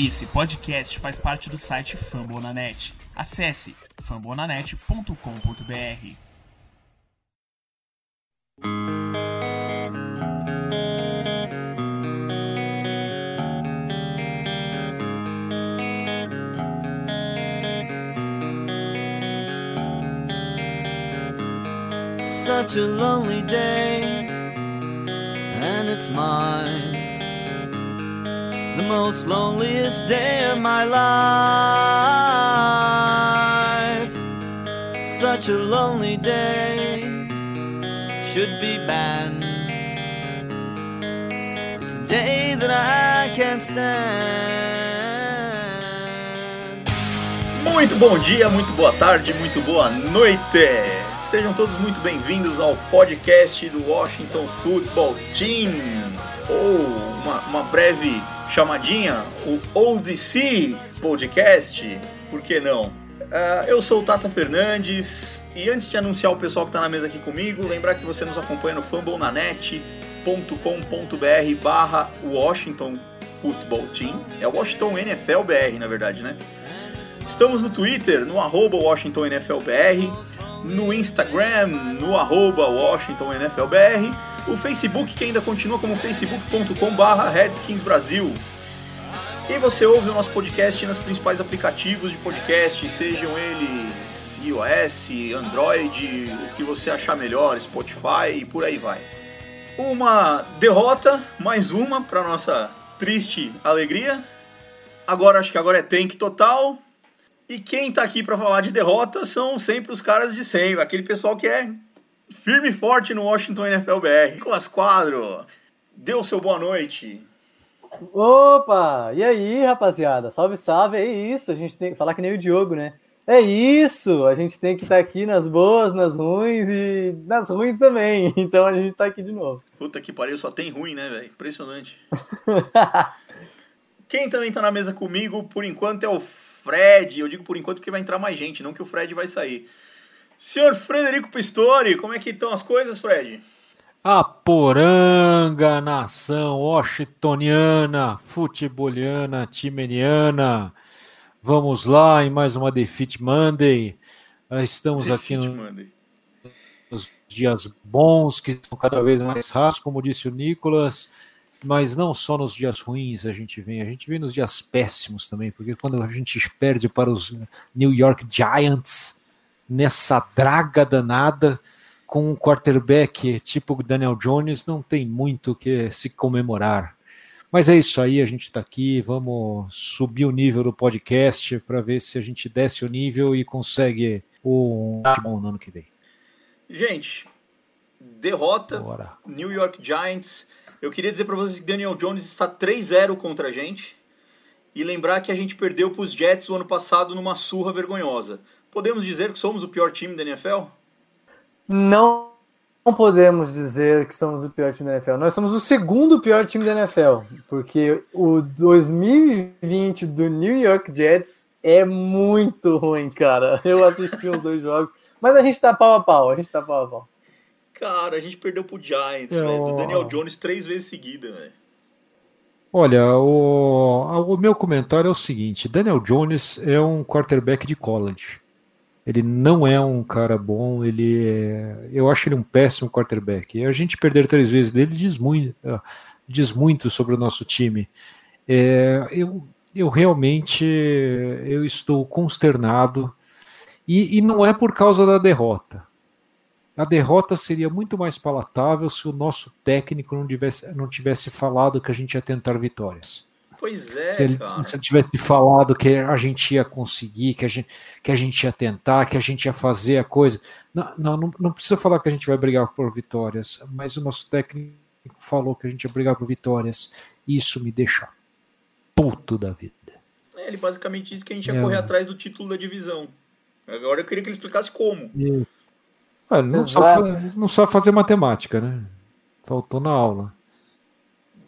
Esse podcast faz parte do site Fambonanet. Acesse fambonanet.com.br. Such a lonely day, and it's mine. Most loneliest day of my life. Such a lonely day should be banned. It's a day that I can't stand. Muito bom dia, muito boa tarde, muito boa noite. Sejam todos muito bem-vindos ao podcast do Washington Football Team, ou uma, uma breve chamadinha, o ODC Podcast, por que não? Ah, eu sou o Tata Fernandes e antes de anunciar o pessoal que está na mesa aqui comigo, lembrar que você nos acompanha no fumblenanet.com.br barra Washington Football Team, é o Washington NFL BR na verdade, né? Estamos no Twitter, no arroba WashingtonNFLBR, no Instagram, no arroba WashingtonNFLBR, o Facebook que ainda continua como facebook.com barra RedskinsBrasil. E você ouve o nosso podcast nos principais aplicativos de podcast, sejam eles iOS, Android, o que você achar melhor, Spotify e por aí vai. Uma derrota, mais uma para nossa triste alegria. Agora acho que agora é tank total. E quem tá aqui para falar de derrota são sempre os caras de sempre, aquele pessoal que é firme e forte no Washington NFL BR. Nicolas Quadro, deu seu boa noite. Opa! E aí, rapaziada? Salve, salve! É isso, a gente tem que falar que nem o Diogo, né? É isso! A gente tem que estar aqui nas boas, nas ruins e nas ruins também. Então a gente tá aqui de novo. Puta que pariu, só tem ruim, né, velho? Impressionante. Quem também tá na mesa comigo, por enquanto, é o Fred. Eu digo por enquanto porque vai entrar mais gente, não que o Fred vai sair. Senhor Frederico Pistori, como é que estão as coisas, Fred? A poranga, nação washingtoniana, futeboliana, timeniana. Vamos lá em mais uma Defeat Monday. Ah, Estamos aqui Defeat no- Monday. nos dias bons, que são cada vez mais raros, como disse o Nicolas, mas não só nos dias ruins a gente vem, a gente vem nos dias péssimos também, porque quando a gente perde para os New York Giants nessa draga danada com um quarterback tipo Daniel Jones, não tem muito o que se comemorar. Mas é isso aí, a gente está aqui, vamos subir o nível do podcast para ver se a gente desce o nível e consegue um bom no ano que vem. Gente, derrota, Bora. New York Giants. Eu queria dizer pra vocês que Daniel Jones está 3-0 contra a gente. E lembrar que a gente perdeu pros Jets o ano passado numa surra vergonhosa. Podemos dizer que somos o pior time da NFL? Não, não podemos dizer que somos o pior time da NFL. Nós somos o segundo pior time da NFL, porque o 2020 do New York Jets é muito ruim, cara. Eu assisti os dois jogos, mas a gente tá pau a pau, a gente tá pau a pau. Cara, a gente perdeu pro Giants, Eu- velho. Do Daniel Jones três vezes seguida, velho. Olha, o, o meu comentário é o seguinte: Daniel Jones é um quarterback de college. Ele não é um cara bom, ele é- eu acho ele um péssimo quarterback. E a gente perder três vezes dele diz muito, ah, diz muito sobre o nosso time. É, eu, eu realmente eu estou consternado e, e não é por causa da derrota. A derrota seria muito mais palatável se o nosso técnico não tivesse, não tivesse falado que a gente ia tentar vitórias. Pois é, se, ele, cara. se ele tivesse falado que a gente ia conseguir, que a gente, que a gente ia tentar, que a gente ia fazer a coisa. Não, não, não, não precisa falar que a gente vai brigar por vitórias, mas o nosso técnico falou que a gente ia brigar por vitórias. Isso me deixa puto da vida. É, ele basicamente disse que a gente ia É. correr atrás do título da divisão. Agora eu queria que ele explicasse como. Ah, ele não, sabe, não sabe fazer matemática, né? Faltou na aula.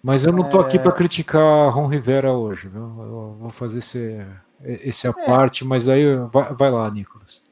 Mas eu não tô aqui É. para criticar Ron Rivera hoje, viu? Eu vou fazer esse, esse É. a parte, mas aí vai, vai lá, Nicolas.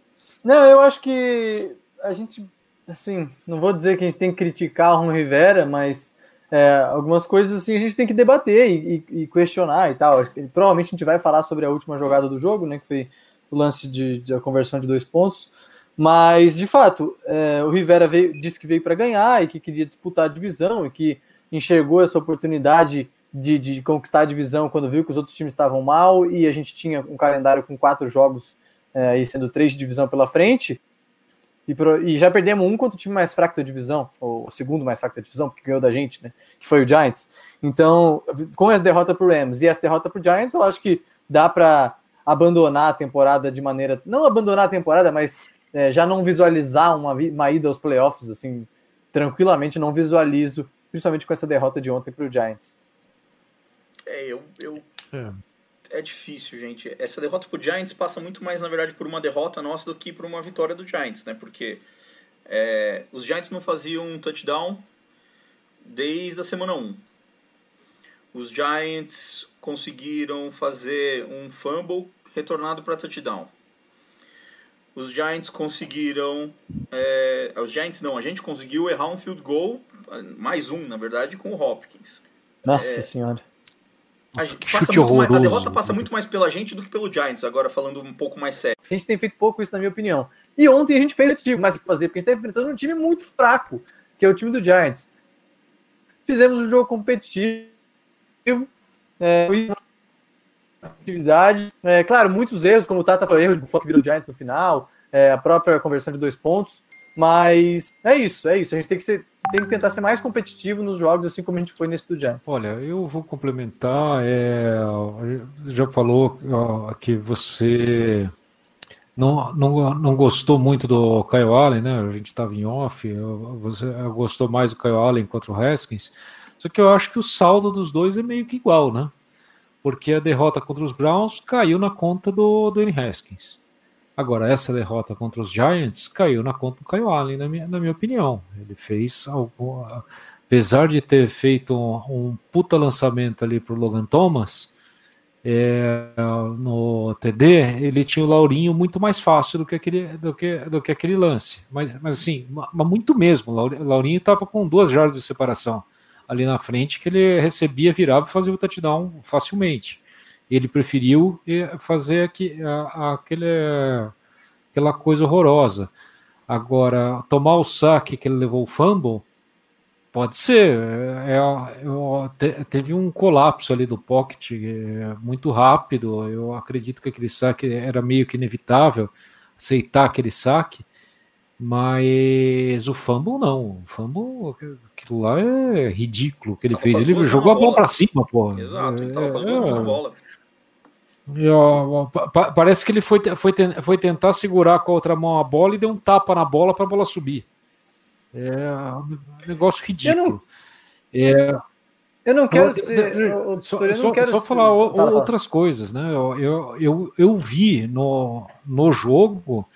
Não, eu acho que a gente, assim, não vou dizer que a gente tem que criticar Ron Rivera, mas é, algumas coisas assim a gente tem que debater e, e, e questionar e tal. Provavelmente a gente vai falar sobre a última jogada do jogo, né? Que foi o lance de, de a conversão de dois pontos. Mas, de fato, é, o Rivera veio, disse que veio para ganhar e que queria disputar a divisão e que enxergou essa oportunidade de, de, conquistar a divisão quando viu que os outros times estavam mal e a gente tinha um calendário com quatro jogos é, e sendo três de divisão pela frente. E, pro, e, já perdemos um contra o time mais fraco da divisão, ou o segundo mais fraco da divisão, porque ganhou da gente, né? Que foi o Giants. Então, com essa derrota para o Rams e essa derrota para o Giants, eu acho que dá para abandonar a temporada de maneira. Não abandonar a temporada, mas é, já não visualizar uma, uma ida aos playoffs, assim, tranquilamente, não visualizo, principalmente com essa derrota de ontem para o Giants. É, eu. eu... É é difícil, gente. Essa derrota pro Giants passa muito mais, na verdade, por uma derrota nossa do que por uma vitória do Giants, né? Porque é, os Giants não faziam um touchdown desde a semana 1. Os Giants conseguiram fazer um fumble retornado para touchdown. Os Giants conseguiram. É, os Giants não, a gente conseguiu errar um field goal, mais um, na verdade, com o Hopkins. Nossa é, senhora. A, passa mais, a derrota passa muito mais pela gente do que pelo Giants, agora falando um pouco mais sério. A gente tem feito pouco isso, na minha opinião. E ontem a gente fez o mais fazer, porque a gente está enfrentando um time muito fraco, que é o time do Giants. Fizemos um jogo competitivo, é, atividade. É, claro, muitos erros, como o Tata falou, erro de foco virou Giants no final, é, a própria conversão de dois pontos. Mas é isso, é isso. A gente tem que, ser, tem que tentar ser mais competitivo nos jogos, assim como a gente foi nesse do Giants. Olha, eu vou complementar. É, já falou ó, que você não, não, não gostou muito do Kyle Allen, né? A gente estava em off. Você gostou mais do Kyle Allen contra o Haskins. Só que eu acho que o saldo dos dois é meio que igual, né? Porque a derrota contra os Browns caiu na conta do, N. Haskins. Agora, essa derrota contra os Giants caiu na conta do Kyle Allen, na minha, na minha opinião. Ele fez algo. Apesar de ter feito um, um puta lançamento ali para o Logan Thomas é, no TD, ele tinha o Laurinho muito mais fácil do que aquele, do que, do que aquele lance. Mas, mas assim, mas muito mesmo. O Laurinho estava com duas jardas de separação ali na frente que ele recebia, virava e fazia o touchdown facilmente ele preferiu eh, fazer aqui, a, aquele, aquela coisa horrorosa. Agora, tomar o saque que ele levou o fumble, pode ser. É, é, é, teve um colapso ali do pocket é, muito rápido. Eu acredito que aquele saque era meio que inevitável aceitar aquele saque. Mas o fumble não. O fumble, aquilo lá é ridículo que ele fez. Ele jogou a bola para cima, pô. Exato, ele tava com as duas é, bola parece que ele foi, foi, foi tentar segurar com a outra mão a bola e deu um tapa na bola para a bola subir. É um negócio ridículo. Eu não, é, eu não quero ser. Eu, só, eu só, quero só ser, falar outras coisas, né? Eu, eu, eu, eu, vi no, no jogo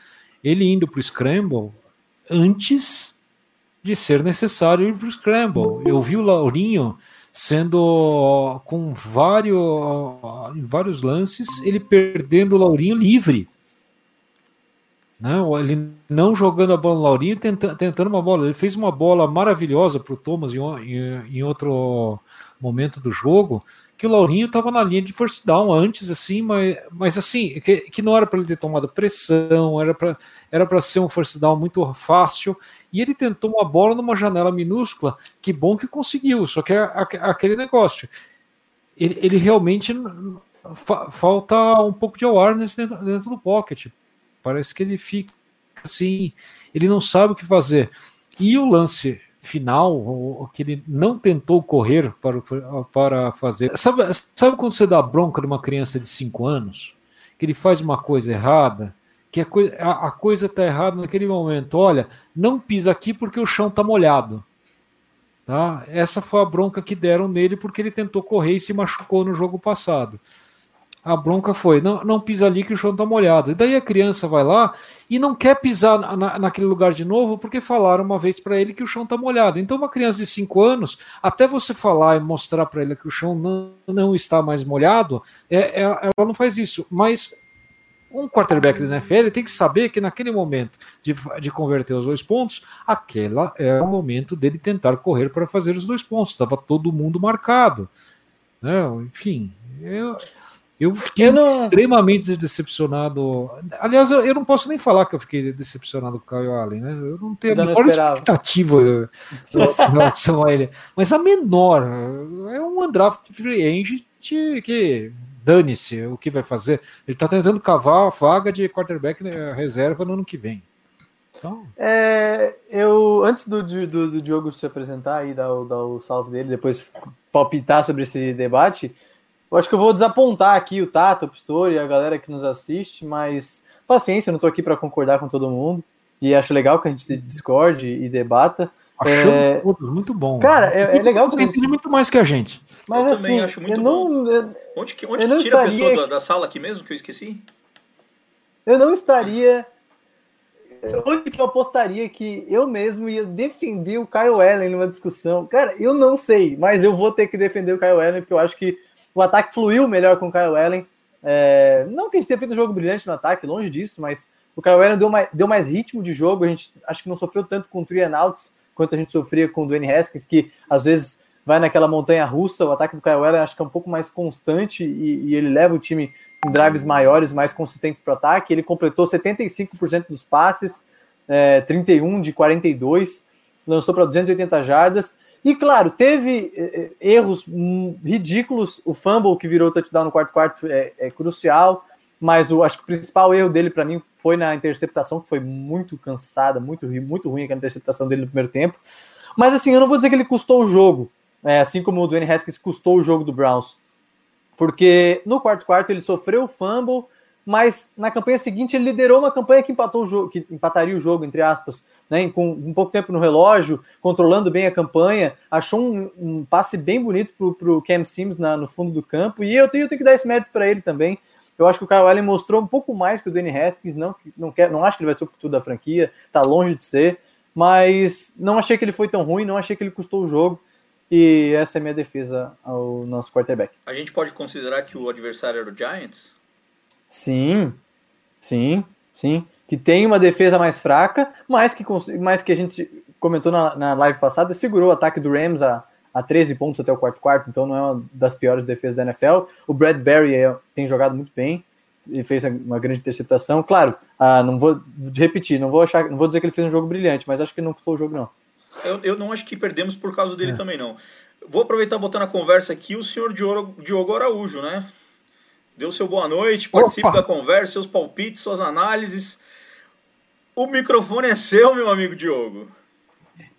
ele indo para o Scramble antes de ser necessário ir para o Scramble. Eu vi o Laurinho sendo com vários, vários lances, ele perdendo o Laurinho livre. Não, ele não jogando a bola no Laurinho, tenta, tentando uma bola. Ele fez uma bola maravilhosa para o Thomas em, em, em, outro momento do jogo, que o Laurinho estava na linha de first down antes, assim, mas, mas assim, que, que não era para ele ter tomado pressão, era para era ser um first down muito fácil e ele tentou uma bola numa janela minúscula, que bom que conseguiu, só que é aquele negócio. Ele, ele realmente fa falta um pouco de awareness dentro, dentro do pocket. Parece que ele fica assim, ele não sabe o que fazer. E o lance final, o, que ele não tentou correr para, para fazer. Sabe, sabe quando você dá bronca de uma criança de 5 anos? Que ele faz uma coisa errada que a, a, a coisa está errada naquele momento. Olha, não pisa aqui porque o chão está molhado. Tá? Essa foi a bronca que deram nele porque ele tentou correr e se machucou no jogo passado. A bronca foi: não, não pisa ali que o chão está molhado. E daí a criança vai lá e não quer pisar na, naquele lugar de novo porque falaram uma vez para ele que o chão está molhado. Então, uma criança de 5 anos, até você falar e mostrar para ele que o chão não, não está mais molhado, é, é, ela não faz isso. Mas Um quarterback da NFL tem que saber que naquele momento de, de converter os dois pontos, aquela é o momento dele tentar correr para fazer os dois pontos. Estava todo mundo marcado. Né? Enfim, eu, eu fiquei eu não... extremamente decepcionado. Aliás, eu não posso nem falar que eu fiquei decepcionado com o Kyle Allen, né? Eu não tenho a menor expectativa em relação a ele. Mas a menor é um undraft free agent que dane-se o que vai fazer. Ele está tentando cavar a vaga de quarterback né, reserva no ano que vem. Então... É, eu, antes do, do, do Diogo se apresentar e dar, dar o salve dele, depois palpitar sobre esse debate, eu acho que eu vou desapontar aqui o Tato, o Pistori, a galera que nos assiste, mas paciência, eu não estou aqui para concordar com todo mundo. E acho legal que a gente discorde e debata. Achamos é... todos muito bom. Cara, é, é legal que você entende muito mais que a gente. Mas, eu assim, também acho muito bom. Não, eu, onde que, onde que tira a pessoa da, da, sala aqui mesmo, que eu esqueci? Eu não estaria... Onde que eu apostaria que eu mesmo ia defender o Kyle Allen numa discussão? Cara, eu não sei, mas eu vou ter que defender o Kyle Allen, porque eu acho que o ataque fluiu melhor com o Kyle Allen. É, não que a gente tenha feito um jogo brilhante no ataque, longe disso, mas o Kyle Allen deu mais, deu mais ritmo de jogo. A gente acho que não sofreu tanto com o outs quanto a gente sofria com o Dwayne Haskins, que às vezes vai naquela montanha russa. O ataque do Kyle Allen acho que é um pouco mais constante e, e ele leva o time em drives maiores, mais consistentes para o ataque. Ele completou 75% dos passes, é, 31 de 42, lançou para 280 jardas. E claro, teve é, erros ridículos. O fumble que virou touchdown no quarto quarto é, é crucial, mas o, acho que o principal erro dele para mim foi na interceptação, que foi muito cansada, muito, muito ruim aquela interceptação dele no primeiro tempo. Mas assim, eu não vou dizer que ele custou o jogo, é, assim como o Dwayne Haskins custou o jogo do Browns. Porque no quarto quarto ele sofreu o fumble, mas na campanha seguinte ele liderou uma campanha que empatou o jogo, que empataria o jogo, entre aspas, né, com um pouco tempo no relógio, controlando bem a campanha, achou um, um passe bem bonito para o Cam Sims na, no fundo do campo, e eu tenho, eu tenho que dar esse mérito para ele também. Eu acho que o Kyle Allen mostrou um pouco mais que o Danny Haskins, não, não, quer, não acho que ele vai ser o futuro da franquia, tá longe de ser, mas não achei que ele foi tão ruim, não achei que ele custou o jogo, e essa é a minha defesa ao nosso quarterback. A gente pode considerar que o adversário era o Giants? Sim, sim, sim. Que tem uma defesa mais fraca, mas que, mas que a gente comentou na, na live passada, segurou o ataque do Rams a a 13 pontos até o quarto quarto, então não é uma das piores defesas da NFL. O Bradbury é, tem jogado muito bem e fez uma grande interceptação. Claro, ah, não vou repetir, não vou achar, não vou dizer que ele fez um jogo brilhante, mas acho que não custou o jogo não. Eu, eu não acho que perdemos por causa dele é. também não. Vou aproveitar botar na conversa aqui o senhor Diogo, Diogo Araújo, né? Deu seu boa noite, participe Opa. da conversa, seus palpites, suas análises. O microfone é seu, meu amigo Diogo.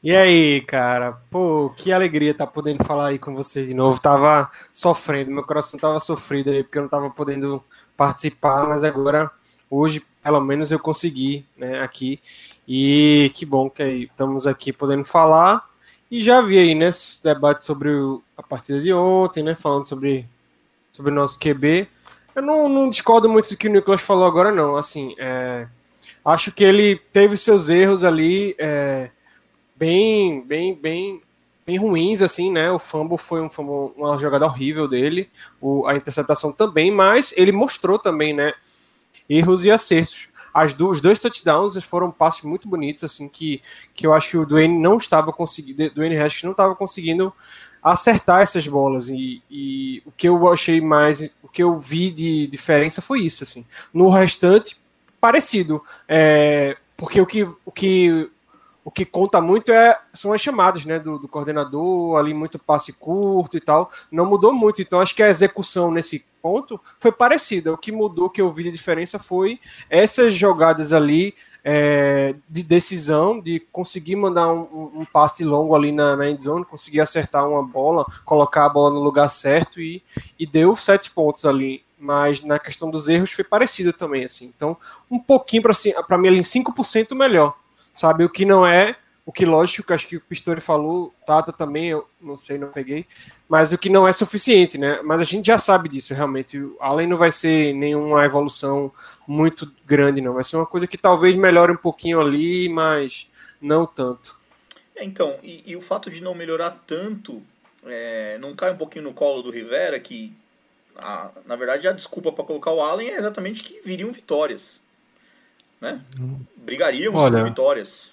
E aí, cara? Pô, que alegria estar tá podendo falar aí com vocês de novo. Tava sofrendo, meu coração tava sofrido aí, porque eu não tava podendo participar, mas agora, hoje, pelo menos eu consegui, né, aqui. E que bom que aí estamos aqui podendo falar. E já vi aí, né, debate sobre a partida de ontem, né, falando sobre, sobre o nosso QB. Eu não, não discordo muito do que o Nicolas falou agora, não. Assim, é, acho que ele teve seus erros ali. É, bem, bem, bem, bem ruins, assim, né? O fumble foi um fumble, uma jogada horrível dele, o, a interceptação também, mas ele mostrou também, né? Erros e acertos. As do, os dois touchdowns foram passos muito bonitos, assim, que, que eu acho que o Dwayne não estava conseguindo, Dwayne Haskins não estava conseguindo acertar essas bolas. E, e, o que eu achei mais, que eu vi de diferença foi isso, assim. No restante, parecido. É, porque o que, o que o que conta muito é, são as chamadas né, do, do, coordenador, ali muito passe curto e tal. Não mudou muito, então acho que a execução nesse ponto foi parecida. O que mudou, que eu vi de diferença foi essas jogadas ali é, de decisão, de conseguir mandar um, um passe longo ali na, na endzone, conseguir acertar uma bola, colocar a bola no lugar certo e, e deu sete pontos ali. Mas na questão dos erros foi parecido também, assim. Então, um pouquinho para mim ali, 5% melhor sabe? O que não é, o que lógico, acho que o Pistori falou, Tata também, eu não sei, não peguei, mas o que não é suficiente, né? Mas a gente já sabe disso, realmente. Além não vai ser nenhuma evolução muito grande, não. Vai ser uma coisa que talvez melhore um pouquinho ali, mas não tanto. É, então, e, e, o fato de não melhorar tanto, é, não cai um pouquinho no colo do Rivera, que a- na verdade, a desculpa para colocar o Allen é exatamente que viriam vitórias. Né? Brigaríamos Olha, por vitórias.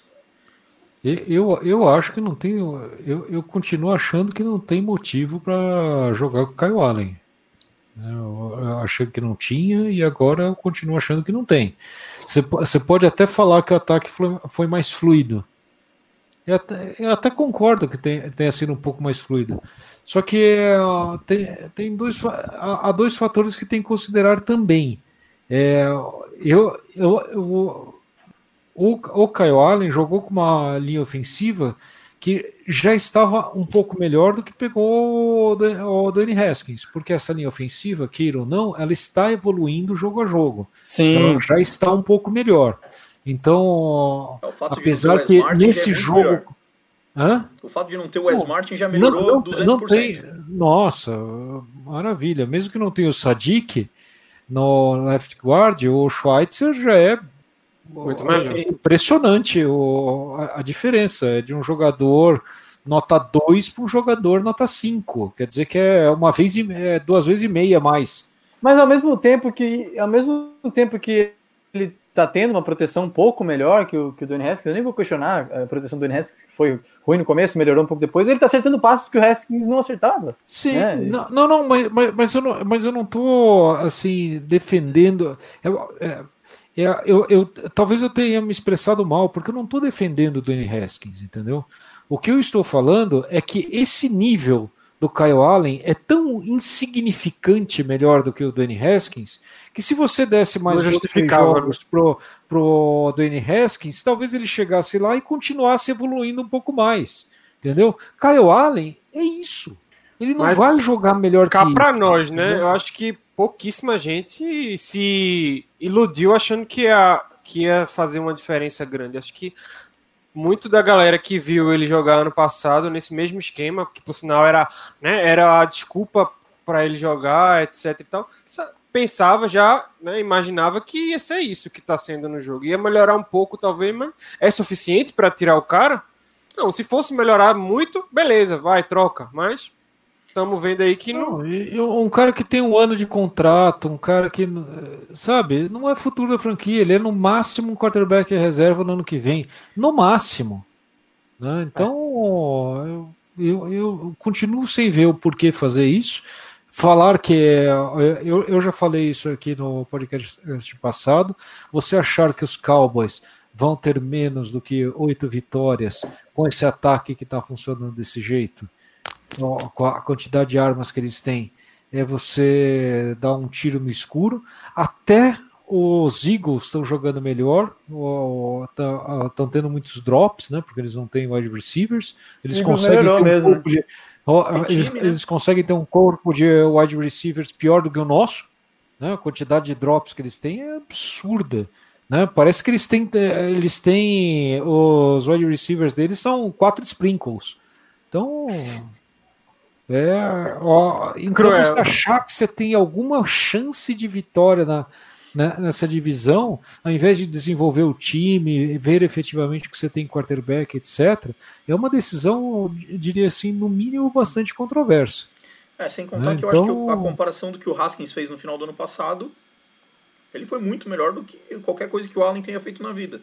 Eu, eu acho que não tem. Eu, eu continuo achando que não tem motivo para jogar com o Kyle Allen. né? Eu, achei que não tinha e agora eu continuo achando que não tem. Você, você pode até falar que o ataque foi, mais fluido. Eu até, eu até concordo que tem- tenha sido um pouco mais fluido. Só que ó, tem, tem dois, há dois fatores que tem que considerar também. É, eu, eu, eu, o, o Kyle Allen jogou com uma linha ofensiva que já estava um pouco melhor do que pegou o Dan- o Danny Haskins, porque essa linha ofensiva, queira ou não, ela está evoluindo jogo a jogo. Sim. Ela já está um pouco melhor. Então, É, o fato apesar de que não ter o Wes Martin já nesse é jogo. O fato de não ter o Wes Martin já melhorou 200%. não tem. Nossa, maravilha. Mesmo que não tenha o Sadiq no left guard, o Schweitzer já é Muito melhor. é impressionante o, a, a diferença é de um jogador nota 2 para um jogador nota 5. Quer dizer que é uma vez e é duas vezes e meia a mais. Mas ao mesmo tempo que ao mesmo tempo que ele tá tendo uma proteção um pouco melhor que o, que o Dwayne Haskins, eu nem vou questionar a proteção do Dwayne Haskins, que foi ruim no começo, melhorou um pouco depois, ele tá acertando passos que o Haskins não acertava. Sim, É. não, não, não, mas, mas, mas eu não, mas eu não tô assim defendendo. Eu, é, é, eu, eu- talvez eu tenha me expressado mal, porque eu não estou defendendo o Dwayne Haskins, entendeu? O que eu estou falando é que esse nível do Kyle Allen é tão insignificante melhor do que o Dwayne Haskins, que se você desse mais jogos pro, pro Dwayne Haskins, talvez ele chegasse lá e continuasse evoluindo um pouco mais, entendeu? Kyle Allen é isso. Ele não Mas vai jogar melhor Cá que pra nós, né? Eu acho que pouquíssima gente se iludiu achando que ia, que ia fazer uma diferença grande. Acho que muito da galera que viu ele jogar ano passado nesse mesmo esquema, que por sinal era, né, era a desculpa para ele jogar, etc e tal, sa- pensava já, né, imaginava que ia ser isso que tá sendo no jogo. Ia melhorar um pouco, talvez, mas é suficiente para tirar o cara? Não, se fosse melhorar muito, beleza, vai, troca. Mas estamos vendo aí que não, Não, um cara que tem um ano de contrato, um cara que, eh, sabe, não é futuro da franquia, ele é no máximo um quarterback reserva no ano que vem, no máximo. né? Então, eu, eu, eu continuo sem ver o porquê fazer isso. Falar que é, eu, eu já falei isso aqui no podcast passado. Você achar que os Cowboys vão ter menos do que oito vitórias com esse ataque que está funcionando desse jeito? Com a quantidade de armas que eles têm, é você dar um tiro no escuro. Até os Eagles estão jogando melhor, estão tendo muitos drops, né? Porque eles não têm wide receivers. Eles conseguem ter um mesmo, corpo de, ó, Tem eles, time, né? eles conseguem ter um corpo de wide receivers pior do que o nosso. Né? A quantidade de drops que eles têm é absurda. Né? Parece que eles têm, eh, eles têm os wide receivers deles são quatro sprinkles. Então, é, ó, então Cruel. você achar que você tem alguma chance de vitória na, né, nessa divisão, ao invés de desenvolver o time, ver efetivamente o que você tem em quarterback, etc., é uma decisão, eu diria assim, no mínimo bastante controversa. É, sem contar É, que eu acho que então- a comparação do que o Haskins fez no final do ano passado, ele foi muito melhor do que qualquer coisa que o Allen tenha feito na vida.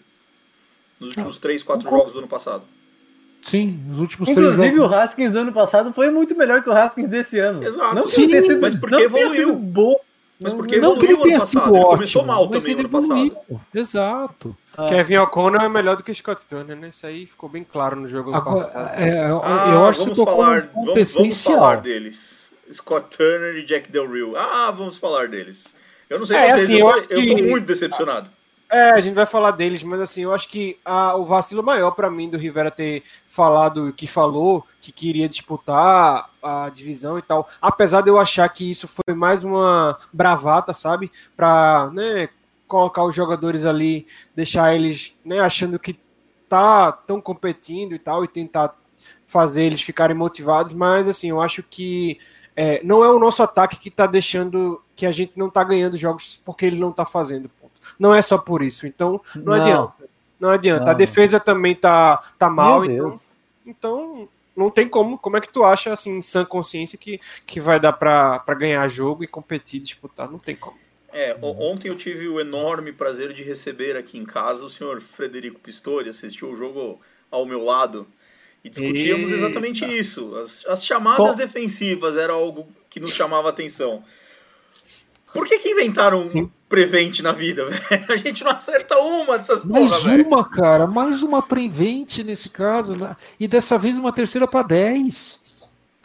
Nos últimos 3, 4 jogos do ano passado. Sim, nos últimos três Inclusive, o Haskins do ano passado foi muito melhor que o Haskins desse ano. Exato. Não Sim, que tenha sido, mas porque não que tenha evoluiu. sido bom. Mas porque não que ele evoluiu tenha ano sido passado. Ele ótimo, começou mal também ano passado. evoluiu. Exato. Kevin O'Connell é melhor do que Scott Turner, né? Isso aí ficou bem claro no jogo Agora, passado. é, eu Ah, acho que vamos tocou falar, ponto vamos, vamos falar deles. Scott Turner e Jack Del Rio. Ah, vamos falar deles. Eu não sei É, vocês, assim, eu, eu tô, acho eu tô que- muito decepcionado. É, a gente vai falar deles, mas assim, eu acho que a- o vacilo maior pra mim do Rivera ter falado que falou que queria disputar a divisão e tal, apesar de eu achar que isso foi mais uma bravata, sabe, Pra né, colocar os jogadores ali, deixar eles né, achando que tá tão competindo e tal e tentar fazer eles ficarem motivados, mas assim, eu acho que é, não é o nosso ataque que tá deixando que a gente não tá ganhando jogos porque ele não tá fazendo. Não é só por isso. Então, não, Não. adianta. Não adianta. A Não. defesa também tá, tá mal. Meu Então, Deus. então, não tem como. Como é que tu acha, assim, em sã consciência, que, que vai dar pra, pra ganhar jogo e competir, disputar? Não tem como. É, ontem eu tive o enorme prazer de receber aqui em casa o senhor Frederico Pistori, assistiu o jogo ao meu lado e discutíamos Eita. exatamente isso. As, as chamadas Qual- defensivas era algo que nos chamava a atenção. Por que, que inventaram um Sim. prevent na vida, velho? A gente não acerta uma dessas Mais uma, cara, mais uma prevente nesse caso, né? E dessa vez uma terceira para 10.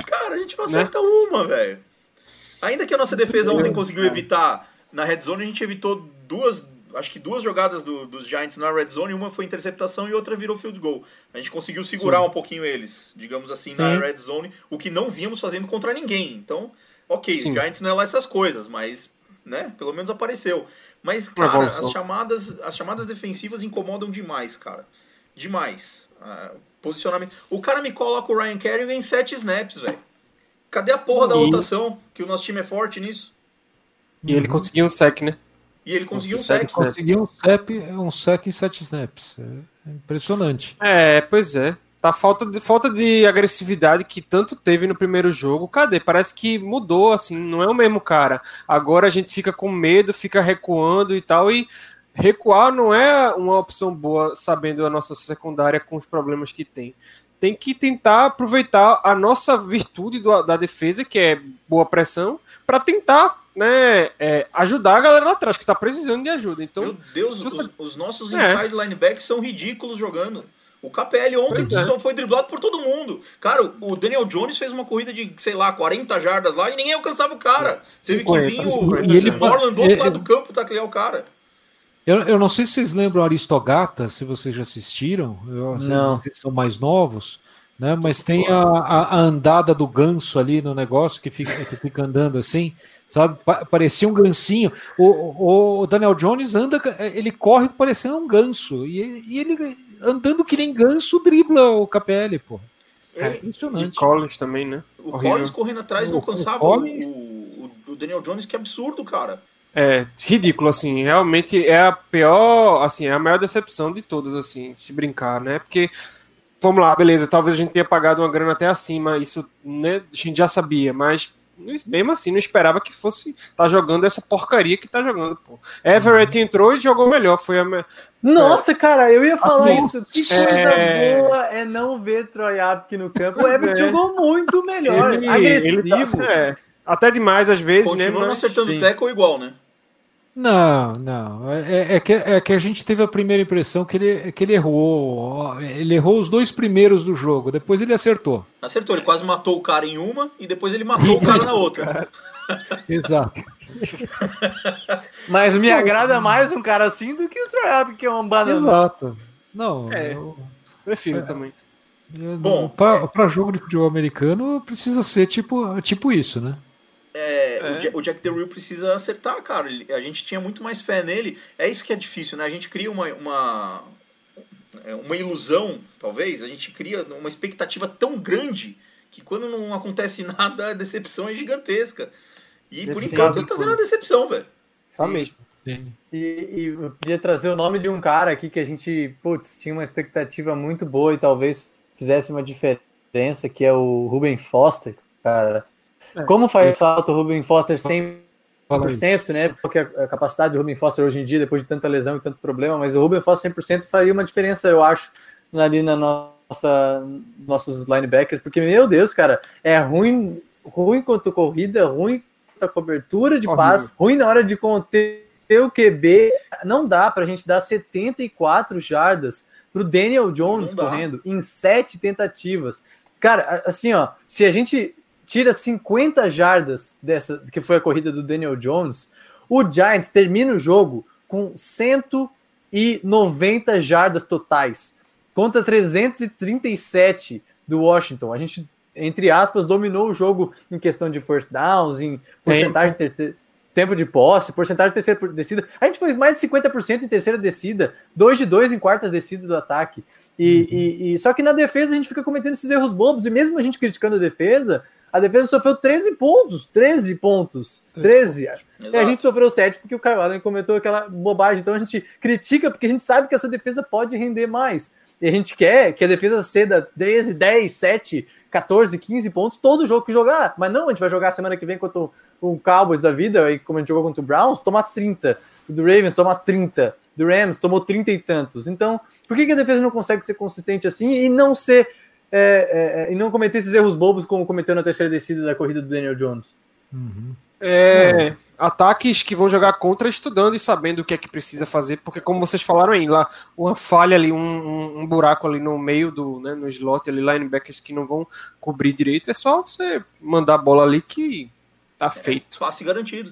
Cara, a gente não acerta uma, velho. Ainda que a nossa defesa ontem conseguiu evitar na red zone, a gente evitou duas, acho que duas jogadas do- dos Giants na red zone, uma foi interceptação e outra virou field goal. A gente conseguiu segurar um pouquinho eles, digamos assim, na Sim. red zone, o que não víamos fazendo contra ninguém. Então, ok, Sim. o Giants não é lá essas coisas, mas, né, pelo menos apareceu. Mas, cara, as chamadas, as chamadas defensivas incomodam demais, cara. Demais. Ah, posicionamento. O cara me coloca o Ryan Kerrigan em sete snaps, velho. Cadê a porra da E- rotação? Que o nosso time é forte nisso. E ele conseguiu um sec, né? E ele conseguiu um sec. sério? Conseguiu um sec, um sec em 7 snaps. É impressionante. É, pois é. Tá falta de, falta de agressividade que tanto teve no primeiro jogo. Cadê? Parece que mudou, assim, não é o mesmo cara. Agora a gente fica com medo, fica recuando e tal. E recuar não é uma opção boa, sabendo a nossa secundária com os problemas que tem. Tem que tentar aproveitar a nossa virtude do- da defesa, que é boa pressão, para tentar né, é, ajudar a galera lá atrás, que tá precisando de ajuda. Então, Meu Deus, você- os, os nossos É. inside linebackers são ridículos jogando. O KPL ontem Pois é. só foi driblado por todo mundo. Cara, o Daniel Jones fez uma corrida de, sei lá, 40 jardas lá e ninguém alcançava o cara. Teve que 50, vir o, 50, E ele- Morland do outro ele- lado do campo taclear o cara. Eu, eu não sei se vocês lembram Aristogata, se vocês já assistiram. Eu, Não. Vocês são mais novos, né? Mas tem a, a- a andada do ganso ali no negócio que fica, que fica andando assim, sabe? Pa- parecia um gansinho. O, o- o Daniel Jones anda, ele corre parecendo um ganso. E, e ele andando que nem ganso dribla o KPL, pô. É e impressionante. Collins também, né? o horrível. Collins correndo atrás não alcançava o, Collins- o- o Daniel Jones, que absurdo, cara. É, ridículo, assim, realmente é a pior, assim, é a maior decepção de todas, assim, se brincar, né? Porque, vamos lá, beleza, talvez a gente tenha pagado uma grana até acima, isso né, a gente já sabia, mas mesmo assim não esperava que fosse tá jogando essa porcaria que tá jogando, pô. Everett entrou e jogou melhor, foi a me... Nossa, cara, eu ia falar Assim, isso. Que coisa é- boa é não ver Troy Apke no campo. O Everett é. jogou muito melhor, Ele- agressivo. ele tá- é, até demais às vezes, né? Continua não mas- acertando sim. tackle igual, né? Não, não. É, é que, é que a gente teve a primeira impressão que ele, que ele errou. Ele errou os dois primeiros do jogo, depois ele acertou. Acertou, ele quase matou o cara em uma e depois ele matou o cara na outra. Exato. Mas me agrada mais um cara assim do que o Troy que é um banana. Exato. Não, É. eu- Prefiro É. também. eu Bom, pra jogo de futebol americano precisa ser tipo, tipo isso, né? É. O, Jack, o Jack Del Rio precisa acertar, cara. Ele- a gente tinha muito mais fé nele. É isso que é difícil, né? A gente cria uma, uma, é, uma ilusão, talvez. A gente cria uma expectativa tão grande que quando não acontece nada, a decepção é gigantesca. E por enquanto ele tá sendo uma decepção, velho. Só mesmo. E, e eu podia trazer o nome de um cara aqui que a gente, putz, tinha uma expectativa muito boa e talvez fizesse uma diferença, que é o Ruben Foster, cara. É. Como faz falta o Ruben Foster 100%, Fala aí. né? Porque a a capacidade do Ruben Foster hoje em dia, depois de tanta lesão e tanto problema, mas o Ruben Foster 100% faria uma diferença, eu acho, ali na nossa nossos linebackers, porque meu Deus, cara, é ruim, ruim quanto corrida, ruim quanto a cobertura de Horrível. passe, ruim na hora de conter o QB. Não dá pra gente dar 74 jardas pro Daniel Jones correndo em sete tentativas. Cara, a- assim, ó, se a gente tira 50 jardas dessa que foi a corrida do Daniel Jones, o Giants termina o jogo com 190 jardas totais contra 337 do Washington. A gente, entre aspas, dominou o jogo em questão de first downs, em porcentagem de terceiro, tempo de posse, porcentagem de terceira descida. A gente foi mais de 50% em terceira descida, 2 de 2 em quartas descidas do ataque. E, e- e- só que na defesa a gente fica cometendo esses erros bobos, e mesmo a gente criticando a defesa, a defesa sofreu 13 pontos, 13 pontos, 13. E a Exato. gente sofreu 7 porque o Kyle Allen cometeu aquela bobagem. Então a gente critica porque a gente sabe que essa defesa pode render mais. E a gente quer que a defesa ceda 13, 10, 7 14, 15 pontos todo jogo que jogar. Mas não, a gente vai jogar semana que vem contra o, o Cowboys da vida, e como a gente jogou contra o Browns, tomar 30. Do Ravens tomar 30. Do Rams tomou 30 e tantos. Então, por que, que a defesa não consegue ser consistente assim e não ser. É, é, e não cometer esses erros bobos como cometeu na terceira descida da corrida do Daniel Jones? Uhum. É, ataques que vão jogar contra estudando e sabendo o que é que precisa fazer, porque como vocês falaram aí, lá uma falha ali, um, um, um buraco ali no meio do, né, no slot ali, linebackers que não vão cobrir direito, é só você mandar a bola ali que tá feito. Passe garantido.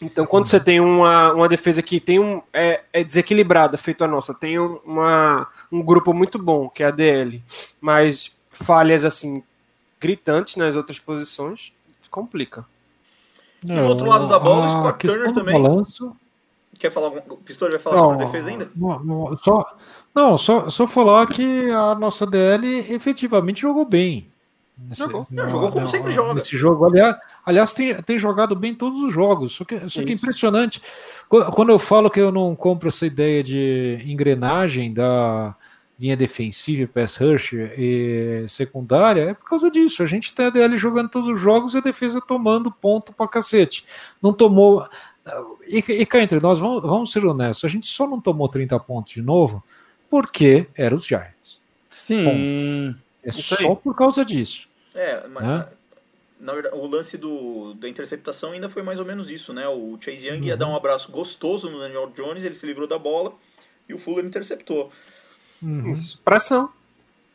Então, quando você tem uma, uma defesa que tem um é, é desequilibrada, feito a nossa, tem uma, um grupo muito bom, que é a DL, mas falhas assim gritantes nas outras posições, complica. E do outro lado da bola, o Scott Turner também. balanço- Quer falar algum... O Pistori vai falar Não, sobre a defesa ainda? Não, não, só, não só, só falar que a nossa DL efetivamente jogou bem. Nesse- Jogou. Não, jogou como sempre joga. Nesse jogo, aliás, aliás tem, tem jogado bem todos os jogos. Só que, só que é impressionante. Qu- Quando eu falo que eu não compro essa ideia de engrenagem da linha defensiva, pass rush e secundária, é por causa disso. A gente tem a DL jogando todos os jogos e a defesa tomando ponto pra cacete. Não tomou. E, e cá entre nós, vamos, vamos ser honestos, a gente só não tomou 30 pontos de novo porque eram os Giants. Sim. É Isso só aí. por causa disso. É, mas Né? na verdade, o lance do, da interceptação ainda foi mais ou menos isso, né? O Chase Young Uhum. ia dar um abraço gostoso no Daniel Jones, ele se livrou da bola e o Fuller interceptou. Isso. Pressão.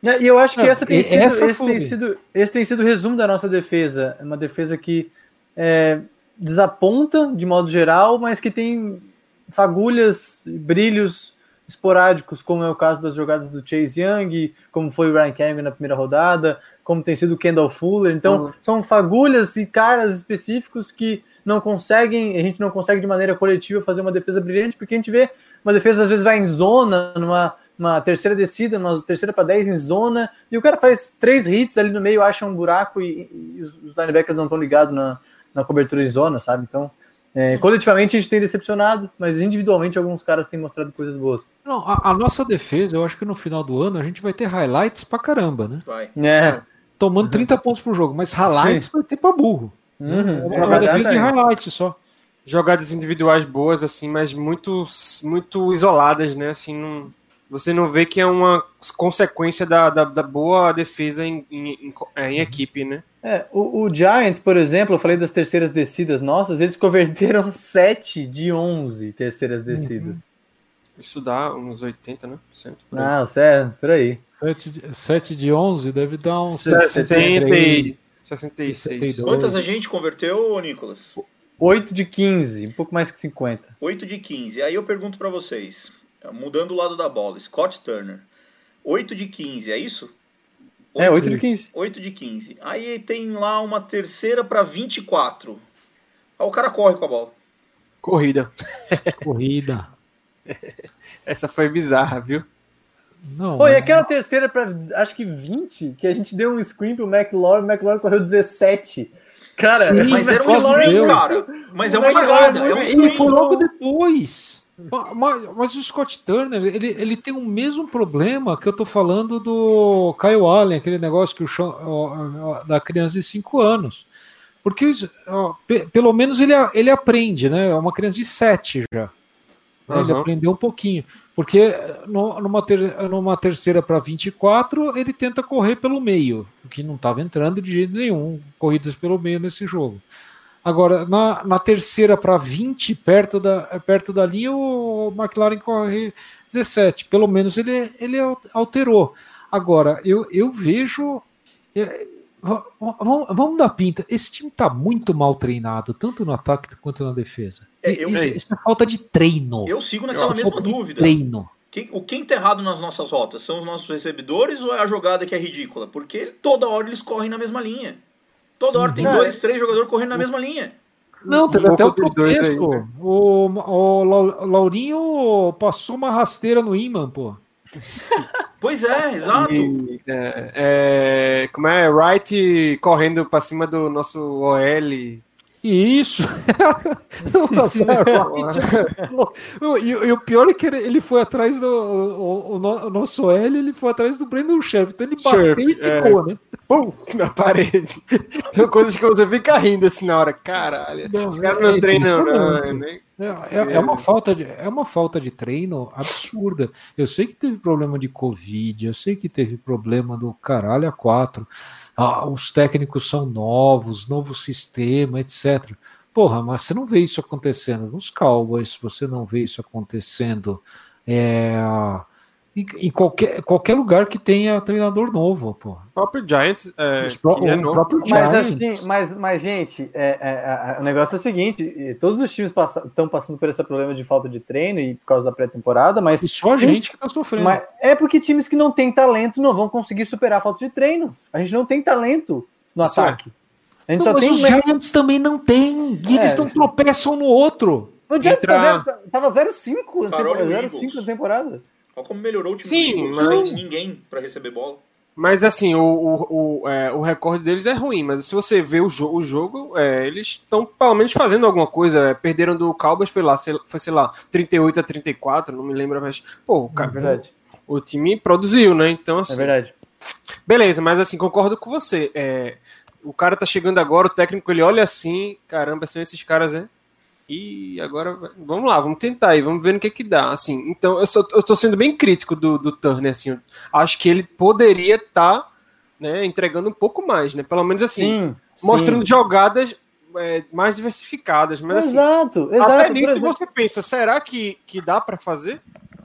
É, E eu acho que essa tem, sido, essa esse, tem sido, esse tem sido o resumo da nossa defesa. É Uma defesa que é, desaponta de modo geral, mas que tem fagulhas, brilhos esporádicos, como é o caso das jogadas do Chase Young, como foi o Ryan Kerrigan na primeira rodada, como tem sido o Kendall Fuller. Então, Uhum. são fagulhas e caras específicos que não conseguem, a gente não consegue de maneira coletiva fazer uma defesa brilhante, porque a gente vê uma defesa às vezes vai em zona, numa uma terceira descida, uma terceira para 10 em zona, e o cara faz três hits ali no meio, acha um buraco e, e os, os linebackers não estão ligados na, na cobertura em zona, sabe? Então, é, coletivamente a gente tem decepcionado, mas individualmente alguns caras têm mostrado coisas boas. Não, a, a nossa defesa, eu acho que no final do ano a gente vai ter highlights pra caramba, né? Vai. É. Tomando 30 pontos por jogo, mas highlights vai ter pra burro. Uhum. É uma defesa de highlights só. Jogadas individuais boas, assim, mas muito, muito isoladas, né? Assim, não, você não vê que é uma consequência da, da, da boa defesa em, em, em, é, em equipe, né? É, o, o Giants, por exemplo, eu falei das terceiras descidas nossas, eles converteram 7 de 11 terceiras descidas. Isso dá uns 80, né? por cento, por aí. Não, sério, peraí. 7 de, 7 de 11 deve dar uns 60 e 66. 62. Quantas a gente converteu, Nicolas? 8 de 15, um pouco mais que 50. 8 de 15. Aí eu pergunto pra vocês, mudando o lado da bola, Scott Turner. 8 de 15, é isso? É, 8 de 15. 8 de 15. Aí tem lá uma terceira pra 24. Aí o cara corre com a bola. Corrida. Corrida. Essa foi bizarra, viu? Não, Pô, e é- aquela terceira pra acho que 20, que a gente deu um screen pro McLaurin, o McLaurin correu 17. Cara, Sim, Mas era um screen, cara. Mas é uma é jogada, é um screen. E foi logo depois. Ma- ma- Mas, o Scott Turner, ele, ele tem o mesmo problema que eu tô falando do Kyle Allen, aquele negócio que o ó, ó, da criança de 5 anos. Porque ó, pe- pelo menos ele, ele aprende, né? É uma criança de 7 já. né? Ele aprendeu um pouquinho. Porque no- numa, ter- numa terceira para 24, ele tenta correr pelo meio, o que não estava entrando de jeito nenhum, corridas pelo meio nesse jogo. Agora, na, na terceira para 20, perto da, perto da linha, o McLaren corre 17. Pelo menos ele, ele alterou. Agora, eu, eu vejo. é, va- va- vamos, vamos dar pinta. Esse time está muito mal treinado, tanto no ataque quanto na defesa. É, eu- isso, é isso é falta de treino. Eu sigo Isso naquela é mesma dúvida. treino. Quem, o quem tá errado nas nossas rotas? São os nossos recebedores ou é a jogada que é ridícula? Porque toda hora eles correm na mesma linha. Toda hora tem Uhum. dois, três jogadores correndo na mesma linha. Não, teve Um até o tropeço. né? O, o Lau- Laurinho passou uma rasteira no imã, pô. Pois é, exato. E, é, é, como é? Wright correndo pra cima do nosso OL. Isso! e, e o pior é que ele, ele foi atrás do. O, o, o, nosso L, ele foi atrás do Brandon Sheriff. Então ele bateu e é. ficou, né? Pum, na parede. São coisas que você fica rindo assim na hora. Caralho, Não, os caras é não treinam, não, né? É, é- é uma falta de, é uma falta de treino absurda. Eu sei que teve problema de Covid, eu sei que teve problema do caralho a quatro. Ah, os técnicos são novos, novo sistema, etc. Porra, mas você não vê isso acontecendo nos Cowboys, você não vê isso acontecendo é, em, em qualquer, qualquer lugar que tenha treinador novo, porra. O próprio Giants, é, que é o novo. próprio Mas Giants. assim, mas, mas gente, é, é, é, o negócio é o seguinte: todos os times estão passando por esse problema de falta de treino e por causa da pré-temporada, mas, E só a times- gente que tá sofrendo. mas é porque times que não têm talento não vão conseguir superar a falta de treino. A gente não tem talento no Isso é. ataque. A gente Não, só mas tem. os Giants também não têm. E eles É, não tropeçam no outro. O Giants Entra- tá zero- tava 0,5 na temporada. Eagles. 0,5 na temporada. Olha como melhorou o time Sim, do Eagles, mas- sem ninguém pra receber bola. Mas assim, o, o, o, é, o recorde deles é ruim, mas se você vê o, jo o jogo, é, eles estão pelo menos fazendo alguma coisa. É, perderam do Cowboys, foi lá, sei, foi, sei lá, 38 a 34, não me lembro, mas, pô, o, É ca- verdade. o time produziu, né? Então, É assim, verdade. beleza, mas assim, concordo com você. É, o cara tá chegando agora, o técnico ele olha assim, caramba, são esses caras, né? E agora, vamos lá, vamos tentar aí, vamos ver no que que dá. Assim, então, eu, sou, eu tô sendo bem crítico do, do Turner, assim, acho que ele poderia estar né, entregando um pouco mais, né? Pelo menos assim, Sim. mostrando sim. jogadas é, mais diversificadas, mas assim, Exato, exato. até nisso exemplo, você pensa, será que, que dá pra fazer?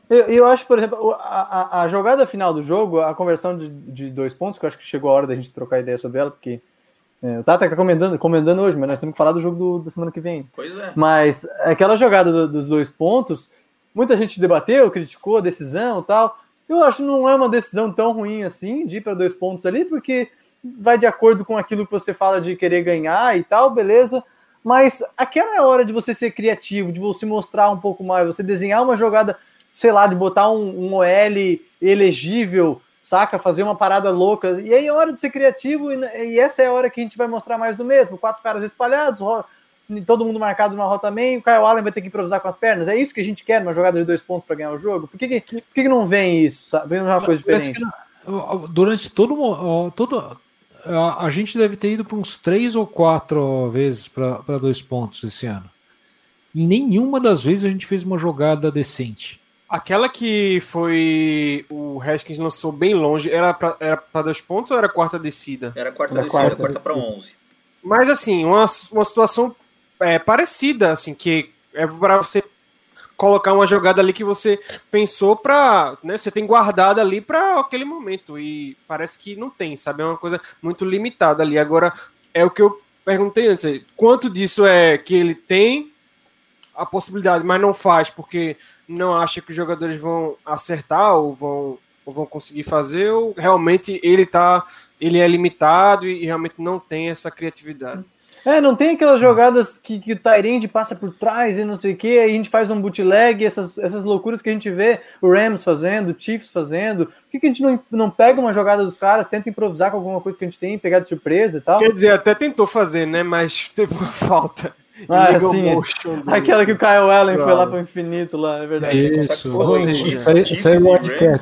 Eu, eu acho, por exemplo, a, a- a jogada final do jogo, a conversão de, de dois pontos, que eu acho que chegou a hora da gente trocar ideia sobre ela, porque é, o Tata tá comentando, comentando hoje, mas nós temos que falar do jogo do- da semana que vem. Pois é. Mas aquela jogada do- dos dois pontos, muita gente debateu, criticou a decisão e tal. Eu acho que não é uma decisão tão ruim assim de ir para dois pontos ali, porque vai de acordo com aquilo que você fala de querer ganhar e tal, beleza. Mas aquela é a hora de você ser criativo, de você mostrar um pouco mais, você desenhar uma jogada, sei lá, de botar um, um OL elegível, saca? Fazer uma parada louca. E aí é hora de ser criativo, e, e essa é a hora que a gente vai mostrar mais do mesmo. Quatro caras espalhados, todo mundo marcado numa rota meio, o Kyle Allen vai ter que improvisar com as pernas. É isso que a gente quer numa jogada de dois pontos para ganhar o jogo? Por que, que, por que, que não vem isso? Sabe? Vem uma coisa diferente. Durante todo, todo a, a gente deve ter ido para uns três ou quatro vezes para dois pontos esse ano. Em nenhuma das vezes a gente fez uma jogada decente. Aquela que foi o Haskins lançou bem longe, era pra, era pra dois pontos ou era quarta descida? Era quarta Era descida, quarta. quarta pra 11. Mas assim, uma, uma situação é, parecida, assim, que é para você colocar uma jogada ali que você pensou pra. Né, você tem guardado ali para aquele momento. E parece que não tem, sabe? É uma coisa muito limitada ali. Agora, é o que eu perguntei antes. Quanto disso é que ele tem a possibilidade, mas não faz porque não acha que os jogadores vão acertar ou vão, ou vão conseguir fazer, ou realmente ele tá. Ele é limitado e, e realmente não tem essa criatividade. É, não tem aquelas jogadas que, que o Tyrande passa por trás e não sei o que, aí a gente faz um bootleg, essas, essas loucuras que a gente vê o Rams fazendo, o Chiefs fazendo. Por que, que a gente não, não pega uma jogada dos caras, tenta improvisar com alguma coisa que a gente tem, pegar de surpresa e tal? Quer dizer, até tentou fazer, né? Mas teve uma falta. Ah, sim, é. Aquela que o Kyle Allen foi lá Claro. para o infinito lá, é verdade. É, Isso, isso aí- Chiefs isso aí é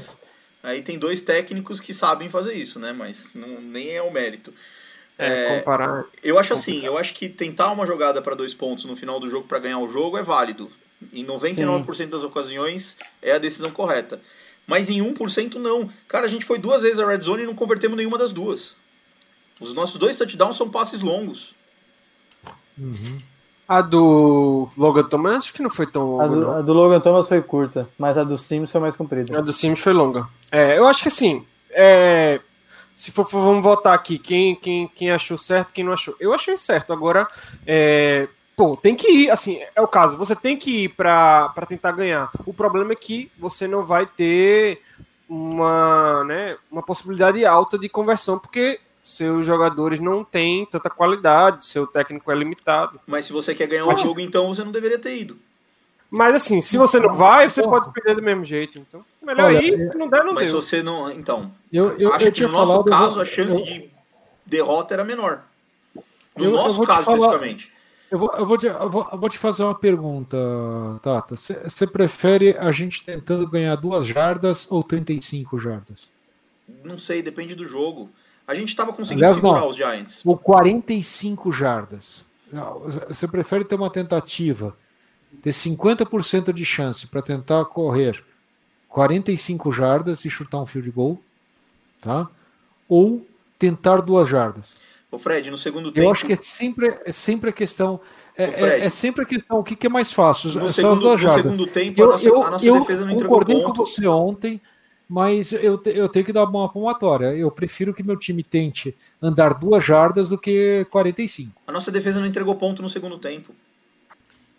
Aí tem dois técnicos que sabem fazer isso, né? Mas não, nem é o mérito. É, comparar. Eu acho assim, eu acho que tentar uma jogada para dois pontos no final do jogo para ganhar o jogo é válido. Em 99% das ocasiões é a decisão correta. Mas em 1% não. Cara, a gente foi duas vezes a red zone e não convertemos nenhuma das duas. Os nossos dois touchdowns são passes longos. A do Logan Thomas, acho que não foi tão A longa. do, não. a do Logan Thomas foi curta, mas a do Sims foi mais comprida. A do Sims foi longa. É, eu acho que assim, é, se for, for- vamos votar aqui, quem, quem, quem achou certo, quem não achou. Eu achei certo. Agora, é, pô, tem que ir, assim, é o caso, você tem que ir pra tentar ganhar. O problema é que você não vai ter uma, né, uma possibilidade alta de conversão, porque seus jogadores não têm tanta qualidade, seu técnico é limitado. Mas se você quer ganhar o jogo, então você não deveria ter ido. Mas assim, se você não vai, você pode perder do mesmo jeito. Então, melhor Olha, ir, se não der, não Mas deu. você não. Então, Eu, eu, acho eu que no nosso falado, caso eu- a chance eu- de derrota era menor. No nosso vou te caso, falar- especificamente. Eu vou, eu, vou te, eu, vou, eu vou te fazer uma pergunta, Tata. Você prefere a gente tentando ganhar duas jardas ou 35 jardas? Não sei, depende do jogo. A gente estava conseguindo Aliás, segurar não, os Giants. Ou 45 jardas. Você prefere ter uma tentativa, ter 50% de chance para tentar correr 45 jardas e chutar um field goal, tá? Ou tentar duas jardas. O Fred, no segundo tempo. Eu acho que é sempre, é sempre a questão. É, é, é sempre a questão. O que, que é mais fácil? No, segundo, no segundo tempo, eu, a nossa, eu, a nossa defesa não entregou ponto. com você ontem, mas eu, eu tenho que dar uma palmatória. Eu prefiro que meu time tente andar duas jardas do que 45. A nossa defesa não entregou ponto no segundo tempo.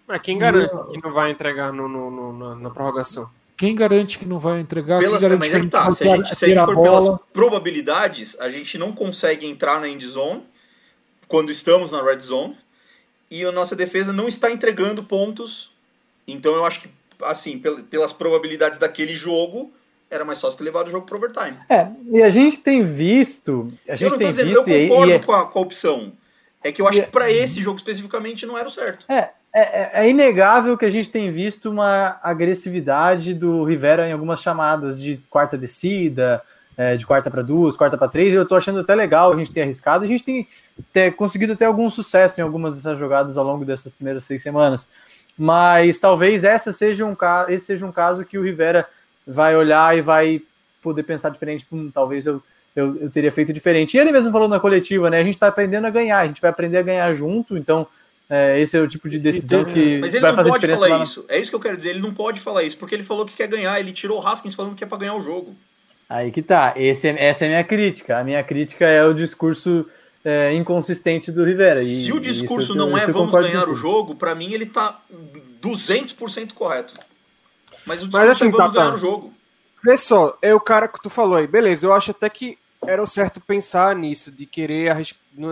Mas quem garante que não vai entregar no, no, no na, na prorrogação? Quem garante que não vai entregar? Pelas, quem mas é que tá. Se a gente, se a gente for pelas probabilidades, a gente não consegue entrar na end zone quando estamos na red zone e a nossa defesa não está entregando pontos. Então eu acho que, assim, pelas probabilidades daquele jogo, era mais fácil ter levado o jogo para overtime. É, e a gente tem visto. A gente eu não tem dizendo, visto, eu concordo e, e... Com, a, com a opção. É que eu acho e... que para esse jogo especificamente não era o certo. É, é, é, é, inegável que a gente tem visto uma agressividade do Rivera em algumas chamadas de quarta descida, é, de quarta para duas, quarta para três. Eu tô achando até legal a gente ter arriscado. A gente tem ter conseguido ter algum sucesso em algumas dessas jogadas ao longo dessas primeiras seis semanas. Mas talvez essa seja um, esse seja um caso que o Rivera vai olhar e vai poder pensar diferente. Hum, talvez eu, eu, eu teria feito diferente. E ele mesmo falou na coletiva, né? A gente está aprendendo a ganhar, a gente vai aprender a ganhar junto, então é, esse é o tipo de decisão então, que Mas ele vai não fazer pode diferença. falar isso. É isso que eu quero dizer. Ele não pode falar isso, porque ele falou que quer ganhar. Ele tirou o Haskins falando que é para ganhar o jogo. Aí que tá. Esse, é, essa é a minha crítica. A minha crítica é o discurso é, inconsistente do Rivera. E, Se o discurso não é vamos ganhar o jogo, para mim ele tá 200% correto. Mas o Mas, assim, é vamos tá, ganhar tá. o jogo. Vê só, é o cara que tu falou aí. Beleza, eu acho até que era o certo pensar nisso, de querer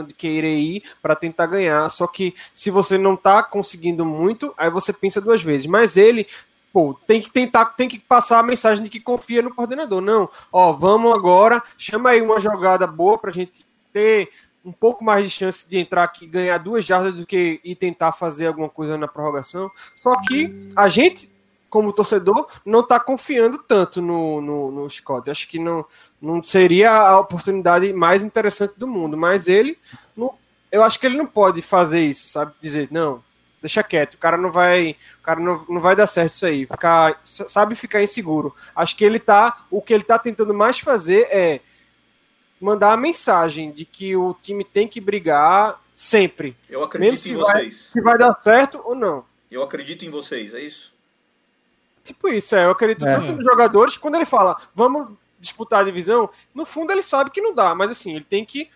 de querer ir para tentar ganhar. Só que se você não tá conseguindo muito, aí você pensa duas vezes. Mas ele, pô, tem que tentar, tem que passar a mensagem de que confia no coordenador. Não, ó, vamos agora, chama aí uma jogada boa pra gente ter um pouco mais de chance de entrar aqui, ganhar duas jardas do que ir tentar fazer alguma coisa na prorrogação. Só que a gente como torcedor, não está confiando tanto no, no, no Scott. Acho que não, não seria a oportunidade mais interessante do mundo, mas ele, não, eu acho que ele não pode fazer isso, sabe? Dizer, não, deixa quieto, o cara não vai, o cara não, não vai dar certo isso aí, ficar, sabe ficar inseguro. Acho que ele tá, o que ele tá tentando mais fazer é mandar a mensagem de que o time tem que brigar sempre. Eu acredito em vocês. Vai, se vai dar certo ou não. Eu acredito em vocês, é isso? Tipo isso, é. Eu acredito é. tanto nos jogadores, quando ele fala, vamos disputar a divisão, no fundo ele sabe que não dá, mas assim, ele tem que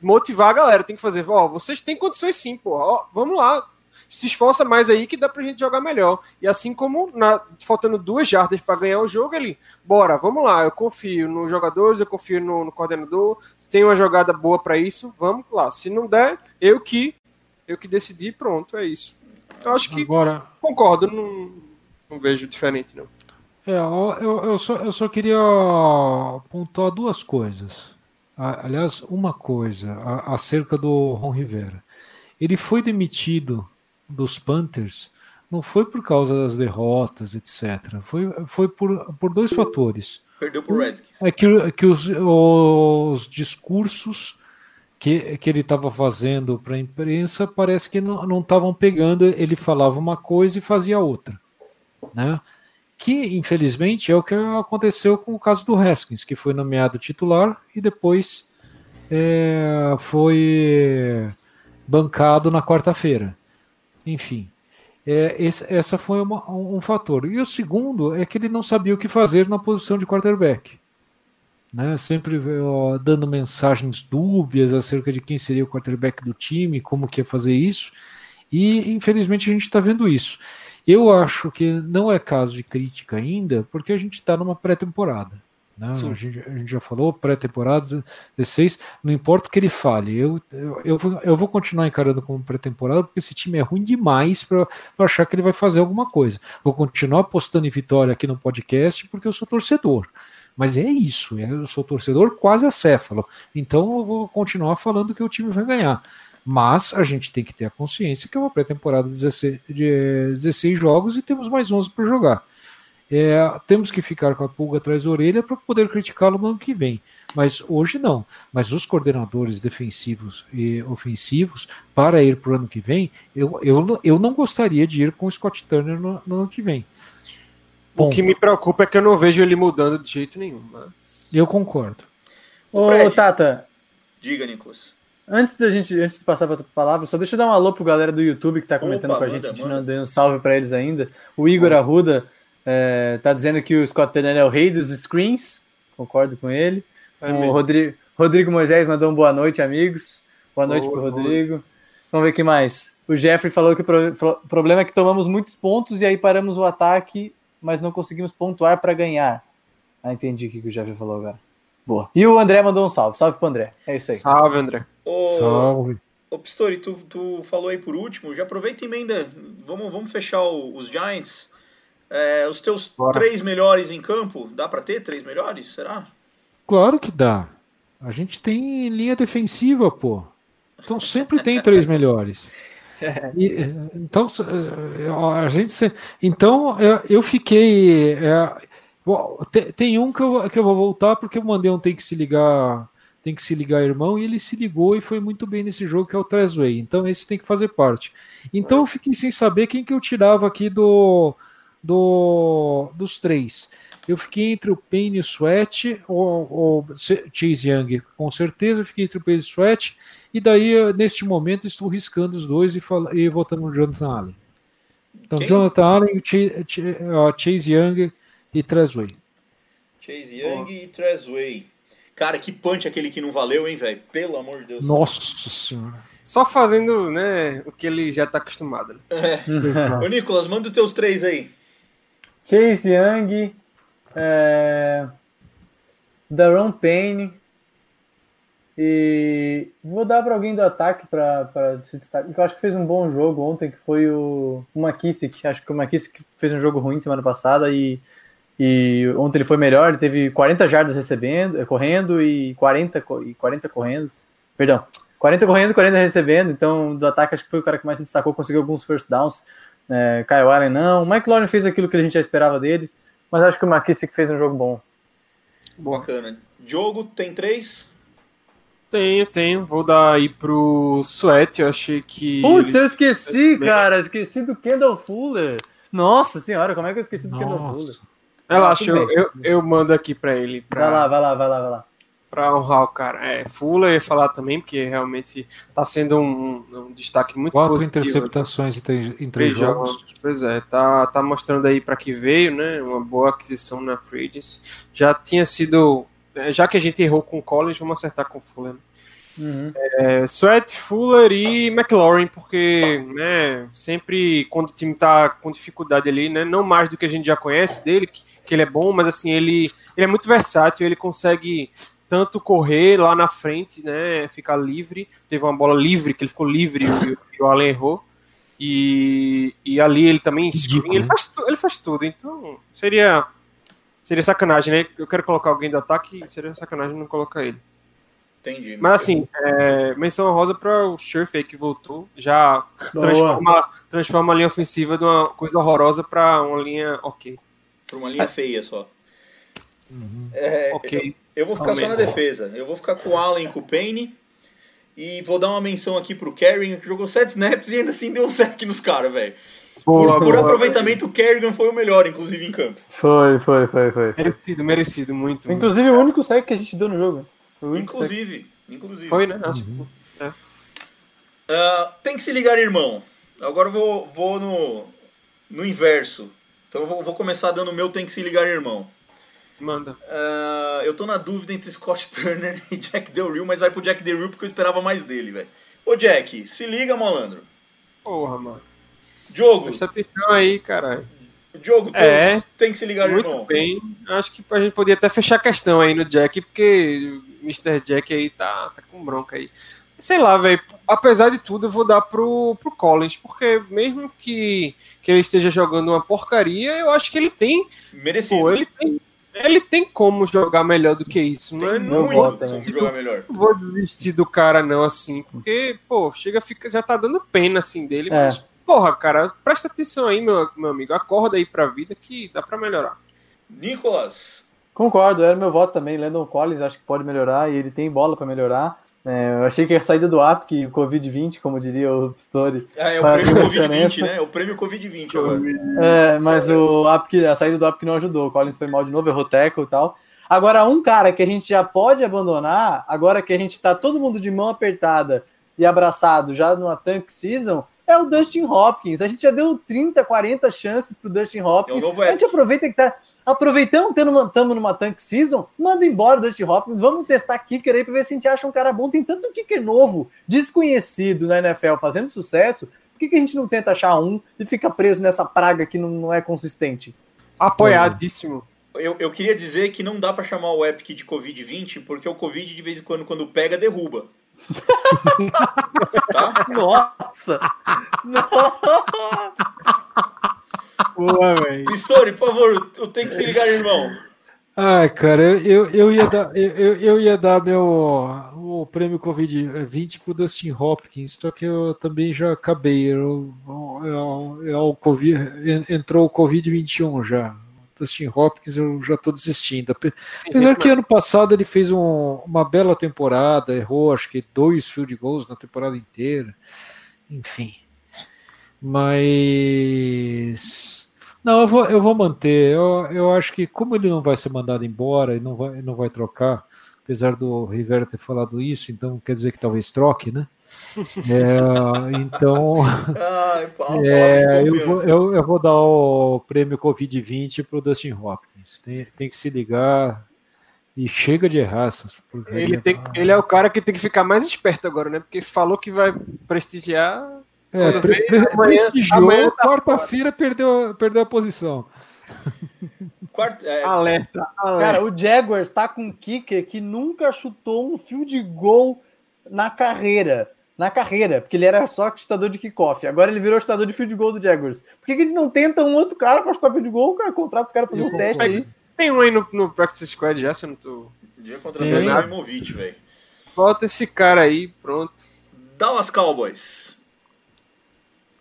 motivar a galera, tem que fazer, ó, vocês têm condições sim, pô, ó, vamos lá, se esforça mais aí que dá pra gente jogar melhor. E assim como na, faltando duas jardas para ganhar o jogo, ele, bora, vamos lá, eu confio nos jogadores, eu confio no, no coordenador, tem uma jogada boa para isso, vamos lá. Se não der, eu que eu que decidi, pronto, é isso. Eu acho que Agora... concordo, não, não vejo diferente, não. É, eu, eu, só, eu só queria pontuar duas coisas. Aliás, uma coisa acerca do Ron Rivera. Ele foi demitido dos Panthers não foi por causa das derrotas, etc. Foi, foi por, por dois fatores. Perdeu por Redskins. É que, que os, os discursos que, que ele estava fazendo para a imprensa parece que não estavam pegando. Ele falava uma coisa e fazia outra né? Que infelizmente é o que aconteceu com o caso do Haskins, que foi nomeado titular e depois é, foi bancado na quarta-feira. Enfim, é, esse, essa foi uma, um fator. E o segundo é que ele não sabia o que fazer na posição de quarterback. Né, sempre ó, dando mensagens dúbias acerca de quem seria o quarterback do time, como que ia fazer isso, e infelizmente a gente está vendo isso. Eu acho que não é caso de crítica ainda, porque a gente está numa pré-temporada. Né? A, gente, a, gente, já falou, pré-temporada 16, não importa o que ele fale, eu, eu, eu, vou, eu vou continuar encarando como pré-temporada, porque esse time é ruim demais para achar que ele vai fazer alguma coisa. Vou continuar apostando em vitória aqui no podcast, porque eu sou torcedor. Mas é isso, eu sou torcedor quase acéfalo. Então eu vou continuar falando que o time vai ganhar. Mas a gente tem que ter a consciência que é uma pré-temporada de 16, de 16 jogos e temos mais 11 para jogar. É, temos que ficar com a pulga atrás da orelha para poder criticá-lo no ano que vem. Mas hoje não. Mas os coordenadores defensivos e ofensivos, para ir para o ano que vem, eu, eu, eu não gostaria de ir com o Scott Turner no, no ano que vem. O que me preocupa é que eu não vejo ele mudando de jeito nenhum. Mas... Eu concordo. Ô, Fred. Tata, Diga, Nicolas. Antes da gente, antes de passar para a palavra, só deixa eu dar um alô pro galera do YouTube que tá comentando Opa, com a gente, manda, a gente manda. não deu um salve para eles ainda. O Igor Arruda é, tá dizendo que o Scott Turner é o rei dos screens, concordo com ele. É o. Rodrigo, Rodrigo Moisés mandou um boa noite, amigos. Boa noite Boa pro Rodrigo. Vamos ver o que mais. O Jeffrey falou que o pro- pro- problema é que tomamos muitos pontos e aí paramos o ataque, mas não conseguimos pontuar para ganhar. Ah, entendi o que que o Jeffrey falou agora. Boa. E o André mandou um salve. Salve pro André. É isso aí. Salve, André. Ô, Salve. ô Pistori, tu, tu falou aí por último, já aproveita e emenda. Vamos, vamos fechar o- os Giants. É, os teus Bora. três melhores em campo, dá pra ter três melhores? Será? Claro que dá. A gente tem linha defensiva, pô. Então sempre tem três melhores. E, eh, então eh, a gente se- então eh, eu fiquei bom, tem um que eu, que eu vou voltar porque eu mandei um tem que se ligar tem que se ligar irmão e ele se ligou e foi muito bem nesse jogo que é o Trezway então esse tem que fazer parte então eu fiquei sem saber quem que eu tirava aqui do, do dos três eu fiquei entre o Payne e o Sweat ou, ou Chase Young com certeza eu fiquei entre o Payne e o Sweat e daí, neste momento, estou riscando os dois e, e votando no Jonathan Allen. Então, Quem? Jonathan Allen, Chase, Chase Young e Trezway. Chase Young e Trezway. Cara, que punch aquele que não valeu, hein, velho? Pelo amor de Deus. Nossa senhora. Só fazendo, né, o que ele já tá acostumado. Né? Ô, Nicolas, manda os teus três aí. Chase Young, é... Daron Payne e vou dar para alguém do ataque para se destacar. Eu acho que fez um bom jogo ontem, que foi o, o McKissick. Acho que o McKissick fez um jogo ruim semana passada e, e ontem ele foi melhor. Ele teve 40 jardas recebendo, eh, correndo e 40, co- e 40 correndo. Perdão, 40 correndo, 40 recebendo. Então, do ataque, acho que foi o cara que mais se destacou, conseguiu alguns first downs. É, Kyle Allen não. O Mike Lauren fez aquilo que a gente já esperava dele, mas acho que o McKissick fez um jogo bom. Bacana. Diogo, tem três? Tenho, tenho. Vou dar aí pro Sweat. Eu achei que. Putz, ele- eu esqueci, cara. Esqueci do Kendall Fuller. Nossa senhora, como é que eu esqueci do Kendall Fuller? Relaxa, eu, eu, eu mando aqui pra ele. Pra, Vai lá, vai lá, vai lá, vai lá. pra honrar o cara. É, Fuller eu ia falar também, porque realmente tá sendo um, um destaque muito Quatro positivo. interceptações em três, em três jogos. jogos. Pois é, tá, tá mostrando aí para que veio, né? Uma boa aquisição na Free Agency. Já tinha sido. Já que a gente errou com o Collins, vamos acertar com o Fuller. né? Uhum. É, Sweat, Fuller e McLaurin, porque né, sempre quando o time tá com dificuldade ali, né, não mais do que a gente já conhece dele, que, que ele é bom, mas assim, ele, ele é muito versátil, ele consegue tanto correr lá na frente, né, ficar livre, teve uma bola livre, que ele ficou livre e, o- e o Allen errou, e, e ali ele também screen, ele, né? faz, tu- ele faz tudo, então seria seria sacanagem, né, eu quero colocar alguém do ataque, seria sacanagem não colocar ele. Entendi. Mas assim, é, menção rosa para o Scherf aí que voltou, já transforma, transforma a linha ofensiva de uma coisa horrorosa para uma linha ok. Por uma linha feia só. É, Ok. Eu vou ficar só na defesa. Eu vou ficar com o Allen e com o Payne. E vou dar uma menção aqui pro Kerrigan, que jogou 7 snaps e ainda assim deu um sec nos caras, velho. Por, Boa, por boa. aproveitamento, o Kerrigan foi o melhor, inclusive, em campo. Foi, foi, foi, foi. Merecido, merecido, muito. Inclusive o único saque que a gente deu no jogo. Saque. Inclusive. Inclusive. Foi, né? Acho que Ah, tem que se ligar, irmão. Agora eu vou, vou no, no inverso. Então eu vou, vou começar dando o meu tem que se ligar, irmão. manda. Ah, eu tô na dúvida entre Scott Turner e Jack Del Rio, mas vai pro Jack Del Rio porque eu esperava mais dele, velho. Ô Jack, se liga, malandro. Porra, mano. Diogo, Presta atenção aí, caralho. Diogo, teus É. tem que se ligar, Muito irmão. bem. Acho que a gente podia até fechar a questão aí no Jack, porque Mr. Jack aí tá, tá com bronca aí. Sei lá, velho. Apesar de tudo, eu vou dar pro, pro Collins, porque mesmo que, que ele esteja jogando uma porcaria, eu acho que ele tem Merecido. Pô, ele tem. Ele tem como jogar melhor do que isso, Tem mas muito voto como também. jogar melhor. não vou desistir do cara, não, assim, porque, pô, chega, fica, já tá dando pena, assim, dele, É. mas, porra, cara, presta atenção aí, meu, meu amigo, acorda aí pra vida que dá pra melhorar. Nicolas, Concordo, era meu voto também. Landon Collins acho que pode melhorar e ele tem bola para melhorar. É, eu achei que a saída do APC, o Covid-20, como diria o Pistori. ah, é o prêmio diferença. Covid-20, né? É o prêmio Covid-20 agora. É, mas o APC, a saída do APC não ajudou. O Collins foi mal de novo, errou tackle e tal. Agora, um cara que a gente já pode abandonar, agora que a gente tá todo mundo de mão apertada e abraçado já numa tank season, é o Dustin Hopkins. A gente já deu 30, 40 chances pro Dustin Hopkins. É o novo a gente aproveita que tá. Aproveitamos que estamos numa tank season, manda embora o Dustin Hopkins, vamos testar kicker aí pra ver se a gente acha um cara bom. Tem tanto kicker novo, desconhecido na NFL fazendo sucesso. Por que, que a gente não tenta achar um e fica preso nessa praga que não, não é consistente? Apoiadíssimo. Eu, eu queria dizer que não dá pra chamar o Epic de Covid-20, porque o Covid, de vez em quando, quando pega, derruba. Tá? Nossa! Boa, velho. Pistori, por favor, eu tenho que se ligar, irmão. Ai, cara, eu, eu, eu ia dar, eu, eu- eu ia dar meu o prêmio Covid-20 pro Dustin Hopkins, só que eu também já acabei. Eu, eu, eu- o Covid, en- entrou o Covid-21 já. Dustin Hopkins eu já tô desistindo. Ape- Apesar que ano passado ele fez um- uma bela temporada, errou acho que dois field goals na temporada inteira. Enfim. Mas. Não, eu vou, eu vou manter. Eu, eu acho que, como ele não vai ser mandado embora e não vai, não vai trocar, apesar do Rivera ter falado isso, então quer dizer que talvez troque, né? É, então, Ai, é, de eu, vou, eu, eu vou dar o prêmio Covid-20 para o Dustin Hopkins. Tem, tem que se ligar e chega de porcarias. Ele, tem, ele é o cara que tem que ficar mais esperto agora, né? Porque falou que vai prestigiar. É, pre, pre, amanhã- tá quarta-feira perdeu, perdeu a posição. Quarto- é, Alerta, alerta. Cara, o Jaguars tá com um kicker que nunca chutou um field goal na carreira. Na carreira, porque ele era só chutador de kickoff. Agora ele virou chutador de field goal do Jaguars. Por que, que ele não tenta um outro cara pra chutar field goal? Cara, contrata os caras fazer uns testes aí. Tem um aí no, no Practice Squad já, se eu não tô. Devia contratar o Ibrahimovic, velho. Volta esse cara aí, pronto. Dallas Cowboys.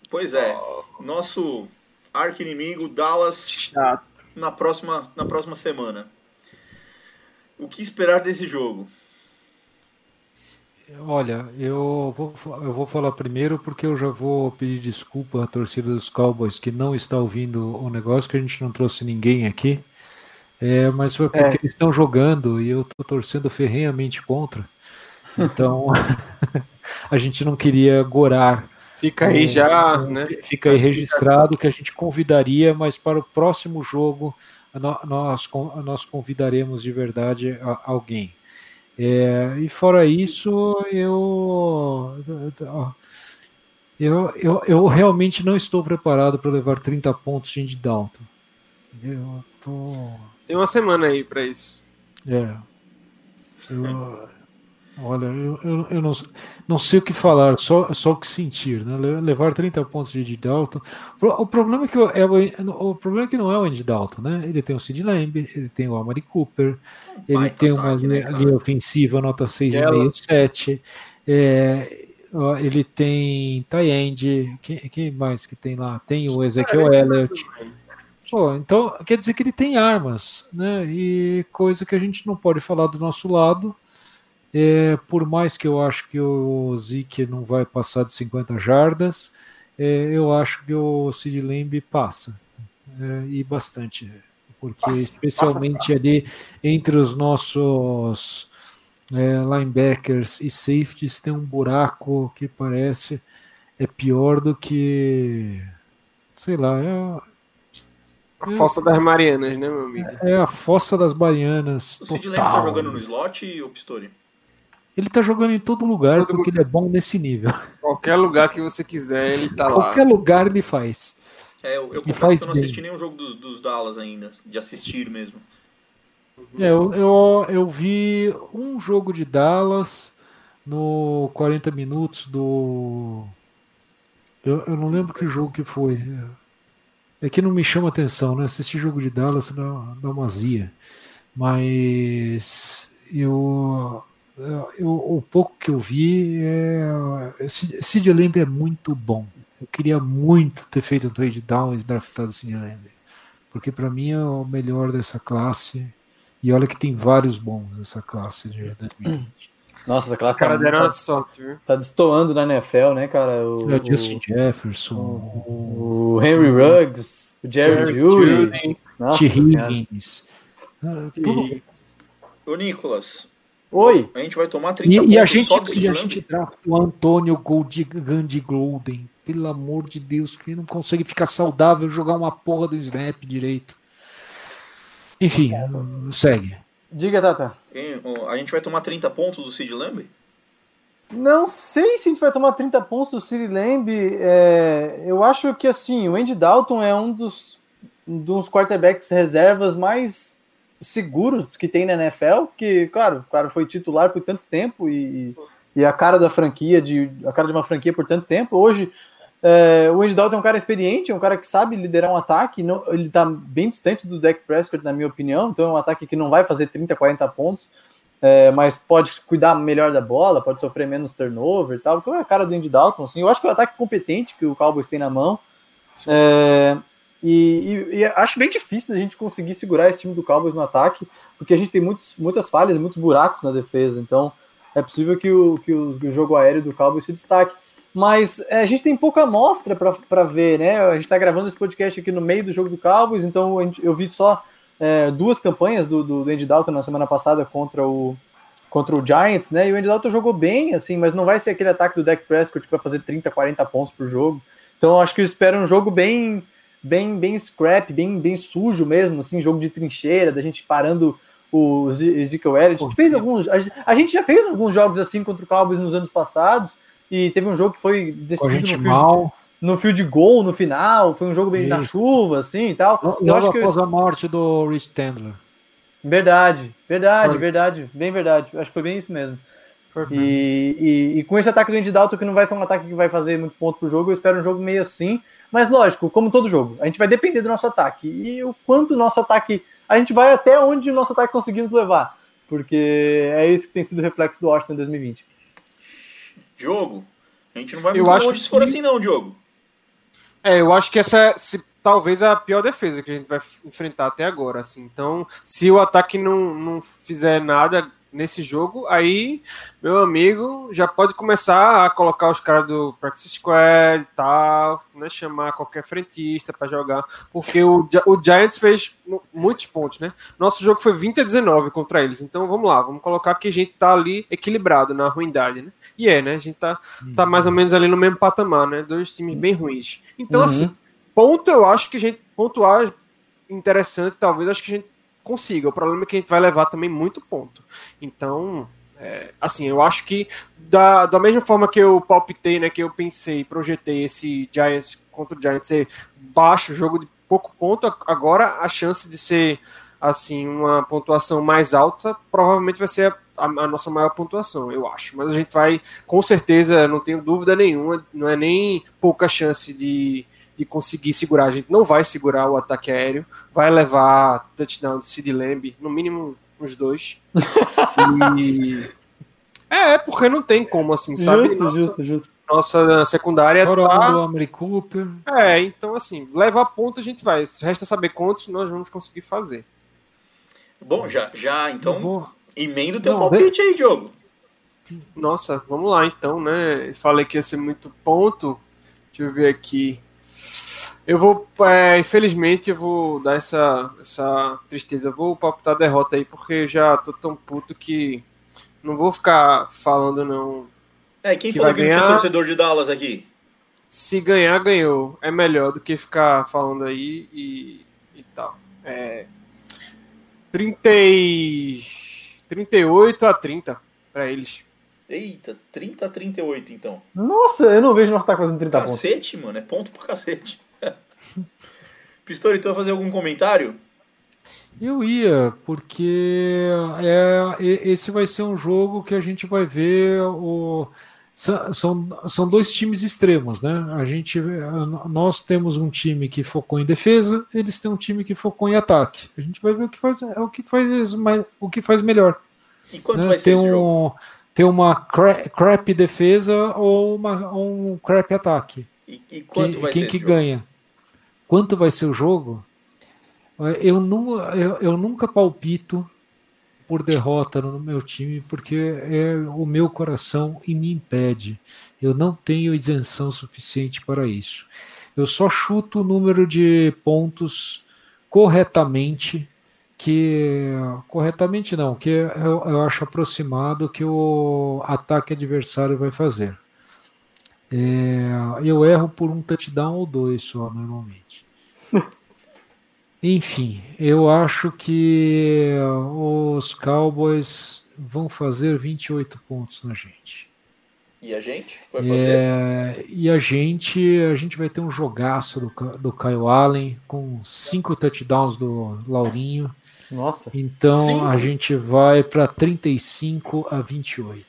Pois é, nosso arqui-inimigo Dallas Chato. na próxima, na próxima semana. O que esperar desse jogo? Olha, eu vou, eu vou falar primeiro porque eu já vou pedir desculpa à torcida dos Cowboys que não está ouvindo o negócio, que a gente não trouxe ninguém aqui. É, mas foi porque eles estão jogando e eu estou torcendo ferrenhamente contra. Então, a gente não queria gorar. Fica aí É, já, né? Fica aí registrado que a gente convidaria, mas para o próximo jogo nó- nós, nós convidaremos de verdade alguém. É, e fora isso, eu, eu, eu, eu realmente não estou preparado para levar 30 pontos de Dalton. Eu tô. Tem uma semana aí pra isso. É. Eu- olha, eu, eu, eu não, não sei o que falar, só, só o que sentir, né? Le- Levar 30 pontos de Andy Dalton. O problema é que o- é o, o problema é que não é o Andy Dalton, né? Ele tem o Sid Lamb, ele tem o Amari Cooper, ele tem uma ataque, né, linha, linha ofensiva nota 6,5, 7. É, ele tem Tyend, quem, quem mais que tem lá? Tem o Ezequiel Elliott. Pô, então quer dizer que ele tem armas, né? E coisa que a gente não pode falar do nosso lado. É, por mais que eu acho que o Zeke não vai passar de 50 jardas, é, eu acho que o Sid Lamb passa. É, e bastante. Porque Passa, especialmente ali entre os nossos é, linebackers e safeties tem um buraco que parece é pior do que sei lá, é, A Fossa das Marianas, né, meu amigo? é a fossa das baianas. O Sid Lamb tá jogando no slot ou Pistori? Ele tá jogando em todo lugar Todo porque ele é bom nesse nível. Qualquer lugar que você quiser, ele tá lá. Qualquer lugar ele faz. É, eu, eu confesso faz que eu não bem. assisti nenhum jogo dos, dos Dallas ainda, de assistir mesmo. É, eu, eu, eu vi um jogo de Dallas no 40 minutos do. Eu, eu não lembro que jogo que foi. É que não me chama atenção, né? Assistir jogo de Dallas dá, dá uma zia. Mas eu, eu o pouco que eu vi, é, Sid Lamb é muito bom. Eu queria muito ter feito um trade down e draftado Sid Lamb, porque para mim é o melhor dessa classe. E olha que tem vários bons nessa classe de 2020. Nossa, essa classe Os caras tá, deram tá, uma sorte, viu? tá destoando na NFL, né, cara? O, É o Justin Jefferson, o, o Henry Ruggs, o Jerry, Judy. T. Higgins. Ah, Ô, Nicolas, Oi. a gente vai tomar 30 E, pontos e a gente, só e a Sid gente drafta o Antônio Gold, Gandhi Golden. Pelo amor de Deus, que ele não consegue ficar saudável, jogar uma porra do snap direito. Enfim, segue. Diga, Tata. A gente vai tomar 30 pontos do Sid Lamb? Não sei se a gente vai tomar 30 pontos do City Lamb. é, eu acho que assim, o Andy Dalton é um dos, um dos quarterbacks reservas mais seguros que tem na NFL, que, claro, o cara foi titular por tanto tempo e, e a cara da franquia, de, a cara de uma franquia por tanto tempo. Hoje, é, o Andy Dalton é um cara experiente, é um cara que sabe liderar um ataque, não, ele tá bem distante do Dak Prescott, na minha opinião, então é um ataque que não vai fazer 30, 40 pontos, é, mas pode cuidar melhor da bola, pode sofrer menos turnover e tal, que é a cara do Andy Dalton, assim, eu acho que é o ataque competente que o Cowboys tem na mão, é, e, e- e acho bem difícil a gente conseguir segurar esse time do Cowboys no ataque, porque a gente tem muitos, muitas falhas, muitos buracos na defesa, então é possível que o, que o, que o jogo aéreo do Cowboys se destaque. Mas é, a gente tem pouca amostra para ver, né? A gente está gravando esse podcast aqui no meio do jogo do Cowboys, então gente- eu vi só é, duas campanhas do, do, Andy Dalton na semana passada contra o, contra o Giants, né? E o Andy Dalton jogou bem, assim, mas não vai ser aquele ataque do Dak Prescott que fazer 30, 40 pontos por jogo. Então eu acho que eu espero um jogo bem, bem, bem scrap, bem, bem sujo mesmo, assim, jogo de trincheira, da gente parando o Ze- Ezekiel Elliott. A gente fez alguns, a gente- já fez alguns jogos assim contra o Cowboys nos anos passados. E teve um jogo que foi decidido no field, mal. no field goal no final. Foi um jogo bem na Isso. chuva, assim e tal. Logo Eu acho que após a morte do Rich Tandler. Verdade, verdade, Foi. verdade, bem verdade. Acho que foi bem isso mesmo. E, e, e com esse ataque do Andy Dalton, que não vai ser um ataque que vai fazer muito ponto pro jogo, eu espero um jogo meio assim. Mas lógico, como todo jogo, a gente vai depender do nosso ataque. E o quanto o nosso ataque. A gente vai até onde o nosso ataque conseguir nos levar. Porque é isso que tem sido o reflexo do Washington em 2020. Jogo. A gente não vai Eu muito acho longe se for que- assim, não, Diogo. É, eu acho que essa é se, talvez a pior defesa que a gente vai enfrentar até agora. Assim. Então, se o ataque não, não fizer nada nesse jogo, aí, meu amigo, já pode começar a colocar os caras do Practice Squad e tal, né, chamar qualquer frentista para jogar, porque o, o Giants fez mu- muitos pontos, né? Nosso jogo foi 20 a 19 contra eles, então vamos lá, vamos colocar que a gente tá ali equilibrado na ruindade, né? E é, né? A gente tá, tá mais ou menos ali no mesmo patamar, né? Dois times bem ruins. Então, Uhum. assim, ponto eu acho que a gente pontuar interessante, talvez acho que a gente consiga. O problema é que a gente vai levar também muito ponto. Então, é, assim, eu acho que da, da mesma forma que eu palpitei, né, que eu pensei, projetei esse Giants contra o Giants ser baixo, jogo de pouco ponto, agora a chance de ser assim uma pontuação mais alta provavelmente vai ser a, a nossa maior pontuação, eu acho. Mas a gente vai, com certeza, não tenho dúvida nenhuma, não é nem pouca chance de, de conseguir segurar. A gente não vai segurar o ataque aéreo, vai levar touchdown de Sid Lamb, no mínimo uns dois. E- É, porque não tem como, assim, sabe? Justo, nossa, justo, justo. nossa secundária Fora tá... Cooper. É, então assim, levar ponto a gente vai. Resta saber quantos nós vamos conseguir fazer. Bom, já, já então, emenda o teu Não, palpite aí, Diogo. Nossa, vamos lá então, né? Falei que ia ser muito ponto. Deixa eu ver aqui. Eu vou, é, infelizmente, eu vou dar essa, essa tristeza. Eu vou palpitar a derrota aí, porque eu já tô tão puto que não vou ficar falando, não. É, quem Que falou que não tinha ganhar- torcedor de Dallas aqui? Se ganhar, ganhou. É melhor do que ficar falando aí e, e tal. É, 30 e... 38 a 30 para eles. Eita, 30 a 38 então. Nossa, eu não vejo nosso ataque fazendo 30 pontos. Cacete, mano, é ponto pra cacete. Pistori, tu vai fazer algum comentário? Eu ia, porque é, esse vai ser um jogo que a gente vai ver o, são, são, dois times extremos, né? A gente, nós temos um time que focou em defesa, eles têm um time que focou em ataque. A gente vai ver o que faz, é o que faz, o que faz melhor. E quanto né? vai ser tem esse um, jogo? Tem uma cra crap defesa ou uma, um crap ataque. E, e quanto quem vai quem ser que esse jogo? ganha? Quanto vai ser o jogo? Eu, nu, eu, eu nunca palpito por derrota no meu time, porque é o meu coração e me impede. Eu não tenho isenção suficiente para isso. Eu só chuto o número de pontos corretamente, que corretamente não, que eu, eu acho aproximado que o ataque adversário vai fazer. É, eu erro por um touchdown ou dois só, normalmente. Enfim, eu acho que os Cowboys vão fazer 28 pontos na gente. E a gente vai fazer? É, e a gente, a gente vai ter um jogaço do, do Kyle Allen com cinco touchdowns do Laurinho. Nossa. Então Cinco? a gente vai para 35 a 28.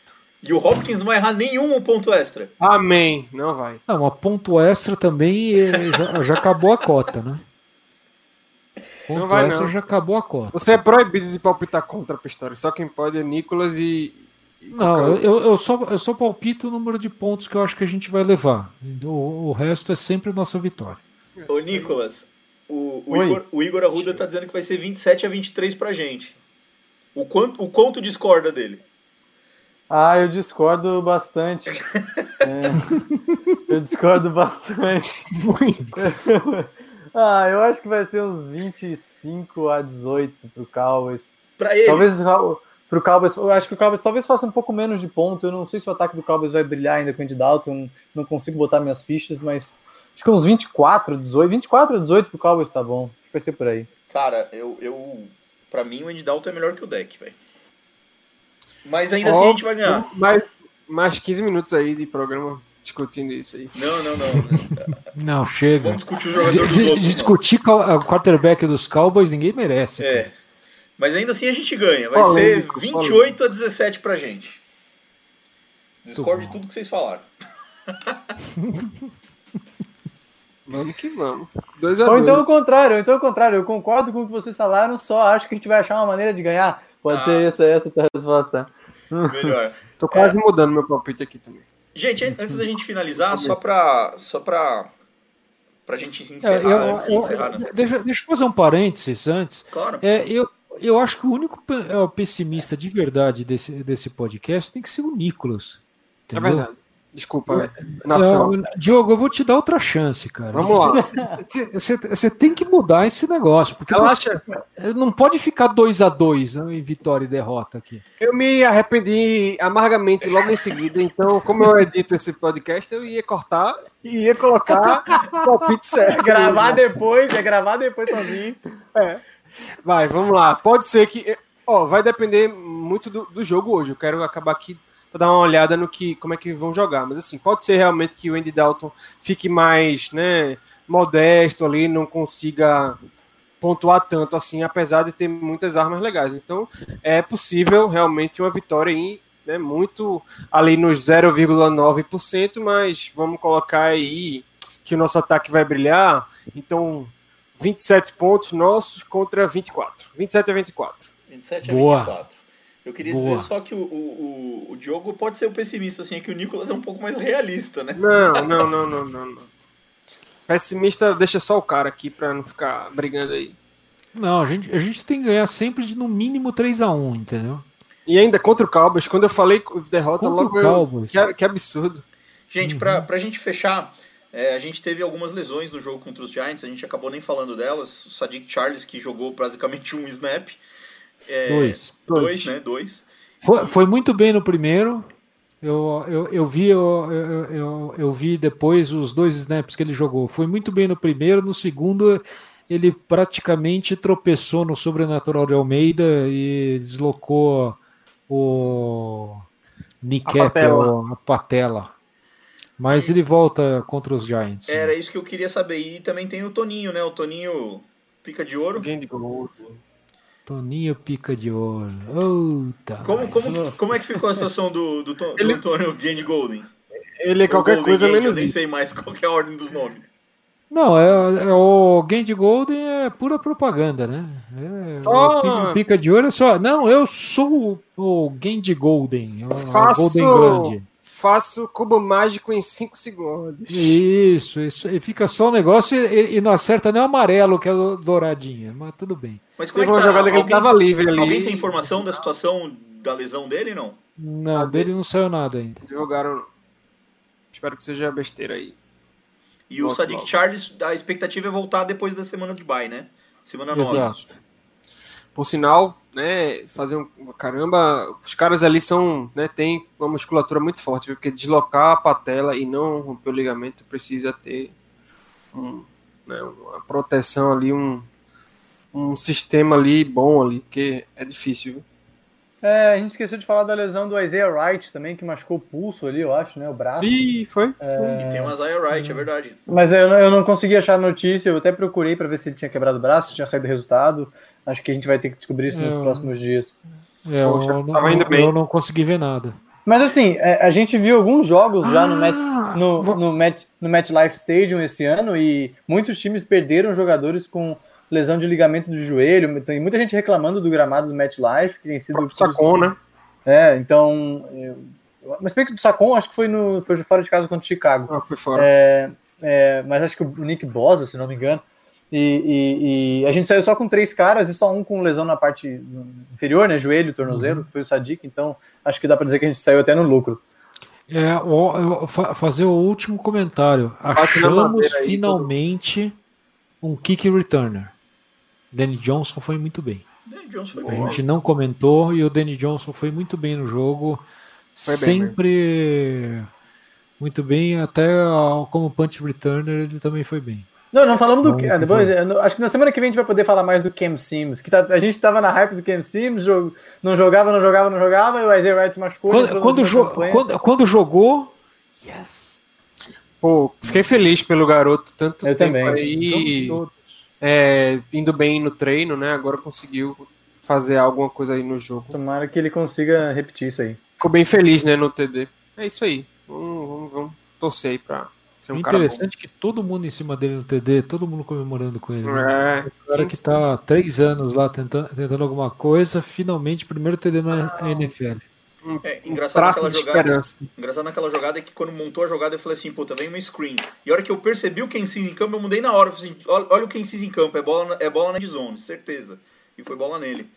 E o Hopkins não vai errar nenhum ponto extra. Amém. Não vai. Não, uma ponto extra também eh, já, já acabou a cota, né? Ponto Não vai, extra não. já acabou a cota. Você é proibido de palpitar contra a Pistori. Só quem pode é Nicolas e. e Não, eu, eu, só, eu só palpito o número de pontos que eu acho que a gente vai levar. O, o resto é sempre nossa vitória. Ô, Nicolas, o, o. Igor, o Igor Arruda tá dizendo que vai ser 27 a 23 pra gente. O quanto, o quanto discorda dele? Ah, eu discordo bastante. É, eu discordo bastante. ah, eu acho que vai ser uns 25 a 18 pro Cowboys. Pra ele. Talvez pro Cowboys, eu acho que o Cowboys talvez faça um pouco menos de ponto. Eu não sei se o ataque do Cowboys vai brilhar ainda com o Andy Dalton, não consigo botar minhas fichas, mas acho que uns 24, 18, 24 a 18 pro Cowboys tá bom. Acho que vai ser por aí. Cara, eu, eu. Pra mim, o Andy Dalton é melhor que o deck, velho. Mas ainda assim a gente vai ganhar. Mais, mais 15 minutos aí de programa discutindo isso aí. Não, não, não. Não, chega. Vamos discutir o jogador dos De- outros. não. Discutir o quarterback dos Cowboys ninguém merece. cara. É. Mas ainda assim a gente ganha. Vai Polêmico, ser 28 a 17 pra gente. Discordo de tudo que vocês falaram. Vamos que vamos. 2 a Ou 2 então o contrário, ou então o contrário, eu concordo com o que vocês falaram, só acho que a gente vai achar uma maneira de ganhar. Pode Ah. ser essa, essa a tua resposta. Melhor. Tô quase mudando meu palpite aqui também. Gente, an- antes da gente finalizar, só pra. Só pra. Pra gente É, encerrar, eu- antes de eu- encerrar, né? deixa, deixa eu fazer um parênteses antes. Claro. É, eu, eu acho que o único é, o pessimista de verdade desse, desse podcast tem que ser o Nicolas. É entendeu? verdade. Desculpa, nação. É, Diogo, eu vou te dar outra chance, cara. Vamos lá. Você, tem que mudar esse negócio, porque Relaxa. não pode ficar 2 a 2 em vitória e derrota aqui. Eu me arrependi amargamente logo em seguida, então, como eu edito esse podcast, eu ia cortar e ia colocar o palpite certo. gravar depois, é gravar depois sozinho. Vai, vamos lá. Pode ser que. Ó, vai depender muito do, do jogo hoje. Eu quero acabar aqui para dar uma olhada no que como é que vão jogar. Mas assim, pode ser realmente que o Andy Dalton fique mais, né, modesto ali, não consiga pontuar tanto assim, apesar de ter muitas armas legais. Então, é possível realmente uma vitória aí, né, muito ali nos 0,9%, mas vamos colocar aí que o nosso ataque vai brilhar. Então, 27 pontos nossos contra 24. 27 a 24. 27 a Boa. 24. Eu queria Boa. dizer só que o, o, o, o Diogo pode ser o pessimista, assim, é que o Nicolas é um pouco mais realista, né? Não, não, não, não, não, não. Pessimista deixa só o cara aqui pra não ficar brigando aí. Não, a gente, a gente tem que ganhar sempre de no mínimo 3 a 1 entendeu? E ainda contra o Cowboys, quando eu falei derrota, Contra logo o eu, Cowboys. que, que absurdo. Gente, Uhum. pra, pra gente fechar, é, a gente teve algumas lesões no jogo contra os Giants, a gente acabou nem falando delas. O Sadiq Charles, que jogou basicamente um snap. É, Dois. Dois, né? Dois. Foi, foi muito bem no primeiro. Eu, eu, eu, vi, eu, eu, eu, vi depois os dois snaps que ele jogou. Foi muito bem no primeiro. No segundo, ele praticamente tropeçou no sobrenatural de Almeida e deslocou o kneecap, patela. o- a patela. Mas ele volta contra os Giants. Era isso que eu queria saber. E também tem o Toninho, né? O Toninho pica de ouro. Alguém de gol. Toninho pica de ouro. Outa. Como, como, como é que ficou a situação do, do, do Ele- Antônio Gandy Golden? Ele é qualquer Golden coisa Gate, menos Eu nem sei mais qual que é a ordem dos nomes. Não, é, é o Gandy Golden é pura propaganda, né? É, Só- o pica, pica de ouro é só. Não, eu sou o, o Gandy Golden. O Faço- Golden Grande. Faço cubo mágico em 5 segundos. Isso, isso. E fica só o negócio e, e não acerta nem o amarelo, que é o douradinho. Mas tudo bem. Mas como Teve é que tá? jogada que ele tava livre ali. Alguém tem informação da situação da lesão dele, não? Não, dele não saiu nada ainda. Jogaram. Espero que seja besteira aí. E o Sadiq logo. Charles, a expectativa é voltar depois da semana de bye, né? Semana 9. Exato. Por sinal, né, fazer um caramba, os caras ali são, né, tem uma musculatura muito forte, viu? porque deslocar a patela e não romper o ligamento precisa ter um, né, uma proteção ali, um, um sistema ali bom ali, porque é difícil, viu? É, a gente esqueceu de falar da lesão do Isaiah Wright também, que machucou o pulso ali, eu acho, né? O braço. Ih, foi? E tem o Isaiah Wright, é verdade. Mas eu, não- eu não consegui achar a notícia, eu até procurei para ver se ele tinha quebrado o braço, se tinha saído o resultado. Acho que a gente vai ter que descobrir isso nos próximos dias. É, Poxa, eu, não, tava indo bem. eu não consegui ver nada. Mas assim, é, a gente viu alguns jogos já no, match, Ah, no, no, match, no MetLife Stadium esse ano e muitos times perderam jogadores com lesão de ligamento do joelho. Tem muita gente reclamando do gramado do MetLife, que tem sido. Sacou, né? É, então. eu- Mas bem que do Sacon, acho que foi, no, foi fora de casa contra o Chicago. Ah, foi fora. É, é, mas acho que o Nick Bosa, se não me engano. E, e- e a gente saiu só com três caras e só um com lesão na parte inferior, né? Joelho, tornozelo, que foi o Sadiq. Então acho que dá para dizer que a gente saiu até no lucro. É, o- o- fa- fazer o último comentário. Achamos aí, finalmente um kick returner. Danny Johnson foi muito bem. Danny Jones foi A bem. gente mesmo. não comentou e o Danny Johnson foi muito bem no jogo. Foi bem sempre muito bem, até como punch returner ele também foi bem. Não, não falamos do. Não, ah, depois, não- acho que na semana que vem a gente vai poder falar mais do Cam Sims. Que tá- a gente tava na hype do Cam Sims, jogo, não jogava, não jogava, não jogava, e o Isaiah Wright se machucou. Quando, quando, jo- quando- quando jogou, yes. Pô, fiquei feliz pelo garoto, tanto Eu tempo também. aí, é, indo bem no treino, né? Agora conseguiu fazer alguma coisa aí no jogo. Tomara que ele consiga repetir isso aí. Ficou bem feliz, né, no TD. É isso aí. Vamos, vamos, vamos torcer aí pra ser um interessante é que todo mundo em cima dele no TD, todo mundo comemorando com ele. né? É, O cara que tá há três anos lá tentando, tentando alguma coisa, finalmente primeiro TD na NFL. É, engraçado naquela jogada. Engraçado naquela jogada é que quando montou a jogada eu falei assim, puta, vem uma screen. E a hora que eu percebi o Ken Sis em campo, eu mudei na hora. Eu falei assim, olha, olha o Ken Sis em campo, é bola, na- é bola na zone, certeza. E foi bola nele.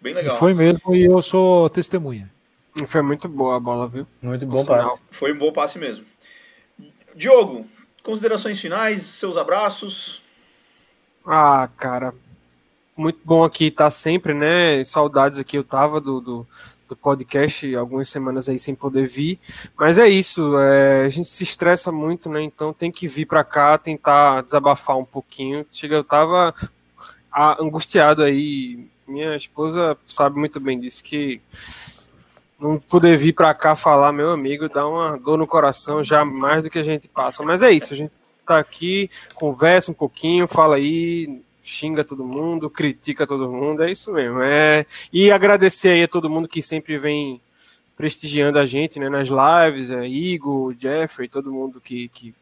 Bem legal. Foi mesmo e eu sou testemunha. Foi muito boa a bola, viu? Muito bom sinal. passe. Foi um bom passe mesmo. Diogo, considerações finais, seus abraços. Ah, cara, muito bom aqui estar sempre, né? Saudades aqui eu tava do, do, do podcast, algumas semanas aí sem poder vir. Mas é isso, é, a gente se estressa muito, né? Então tem que vir pra cá, tentar desabafar um pouquinho. Chega, eu tava ah, angustiado aí. Minha esposa sabe muito bem disso, que não poder vir pra cá falar, meu amigo, dá uma dor no coração já mais do que a gente passa. Mas é isso, a gente tá aqui, conversa um pouquinho, fala aí, xinga todo mundo, critica todo mundo, é isso mesmo. É... E agradecer aí a todo mundo que sempre vem prestigiando a gente né, nas lives, é, Igor, Jeffrey, todo mundo que, que,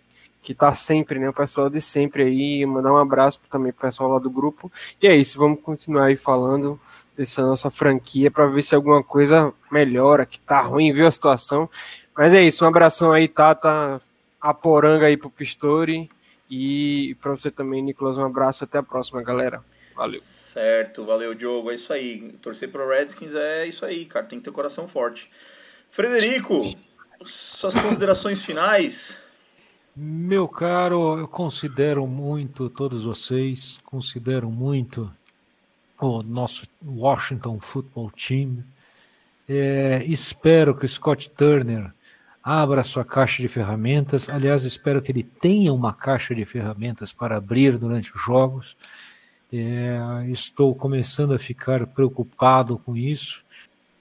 que tá sempre, né, o pessoal de sempre aí, mandar um abraço também pro pessoal lá do grupo. E é isso, vamos continuar aí falando dessa nossa franquia para ver se alguma coisa melhora, que tá ruim, viu a situação. Mas é isso, um abração aí, Tata, a poranga aí pro Pistori. E para você também, Nicolas, um abraço. Até a próxima, galera. Valeu. Certo, valeu, Diogo. É isso aí. Torcer pro Redskins é isso aí, cara. Tem que ter coração forte. Frederico, suas considerações finais. Meu caro, eu considero muito todos vocês, considero muito o nosso Washington Football Team. É, espero que o Scott Turner abra sua caixa de ferramentas. Aliás, espero que ele tenha uma caixa de ferramentas para abrir durante os jogos. É, estou começando a ficar preocupado com isso.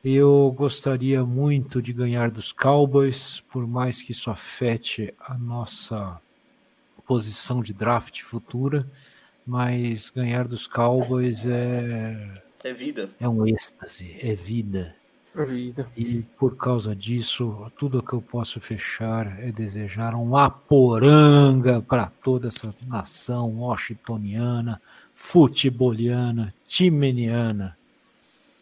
Eu gostaria muito de ganhar dos Cowboys, por mais que isso afete a nossa posição de draft futura, mas ganhar dos Cowboys é, É vida. é um êxtase, é vida. Vida. E por causa disso, tudo que eu posso fechar é desejar um aporanga para toda essa nação washingtoniana, futeboliana, timeniana.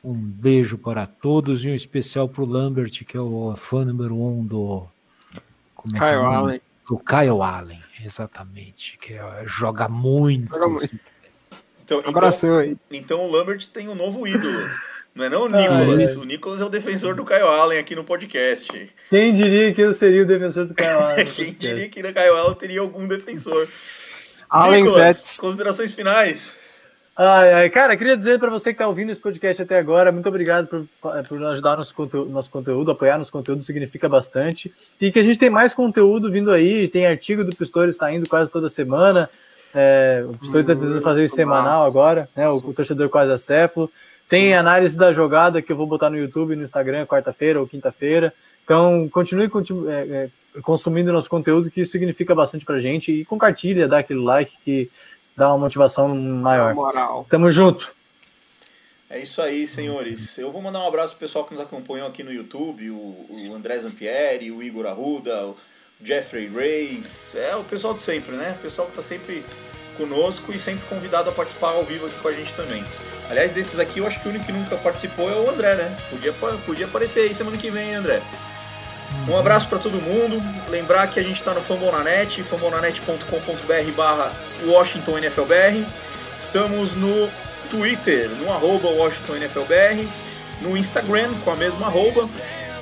Um beijo para todos e um especial para o Lambert, que é o fã número um do. Como é é o Kyle nome? Allen. Do Kyle Allen, exatamente. Que é- joga muito. Joga muito. Então, então, Abração aí. então o Lambert tem um novo ídolo. Não é não o Ah, Nicolas? é. O Nicolas é o defensor do Kyle Allen aqui no podcast. Quem diria que eu seria o defensor do Kyle Allen? Quem diria que no Kyle Allen teria algum defensor? Allen Nicolas, Vets. considerações finais. Ai, ai, cara, queria dizer para você que está ouvindo esse podcast até agora, muito obrigado por, por nos ajudar nosso conteúdo, nosso conteúdo, apoiar nosso conteúdo significa bastante. E que a gente tem mais conteúdo vindo aí, tem artigo do Pistori saindo quase toda semana. É, o Pistori está tentando fazer isso semanal massa. agora, né? O, o torcedor quase acéfalo. Tem análise da jogada que eu vou botar no YouTube, e no Instagram, quarta-feira ou quinta-feira. Então, continue continu- é, é, consumindo nosso conteúdo, que isso significa bastante pra gente. E compartilha, dá aquele like que dá uma motivação maior. moral. Tamo junto. É isso aí, senhores. Eu vou mandar um abraço pro pessoal que nos acompanhou aqui no YouTube, o, o André Zampieri, o Igor Arruda, o Jeffrey Reis, é o pessoal de sempre, né? O pessoal que tá sempre conosco e sempre convidado a participar ao vivo aqui com a gente também. Aliás, desses aqui, eu acho que o único que nunca participou é o André, né? Podia, podia aparecer aí semana que vem, hein, André. Um abraço para todo mundo. Lembrar que a gente está no Fambonanet, fambonanet.com.br barra Washington NFLBR. Estamos no Twitter, no arroba Washington NFLBR, no Instagram com a mesma arroba.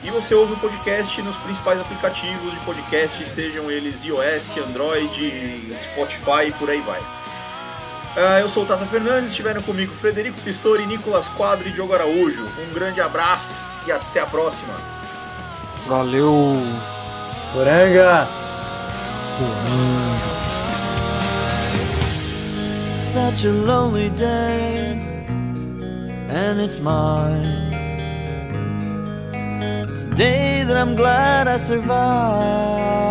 E você ouve o podcast nos principais aplicativos de podcast, sejam eles iOS, Android, Spotify e por aí vai. Ah, eu sou o Tata Fernandes, estiveram comigo Frederico Pistori, Nicolas Quadro e Diogo Araújo. Um grande abraço e até a próxima. Valeu. Oranga! Such a lonely day, and it's mine. It's a day that I'm glad I survived.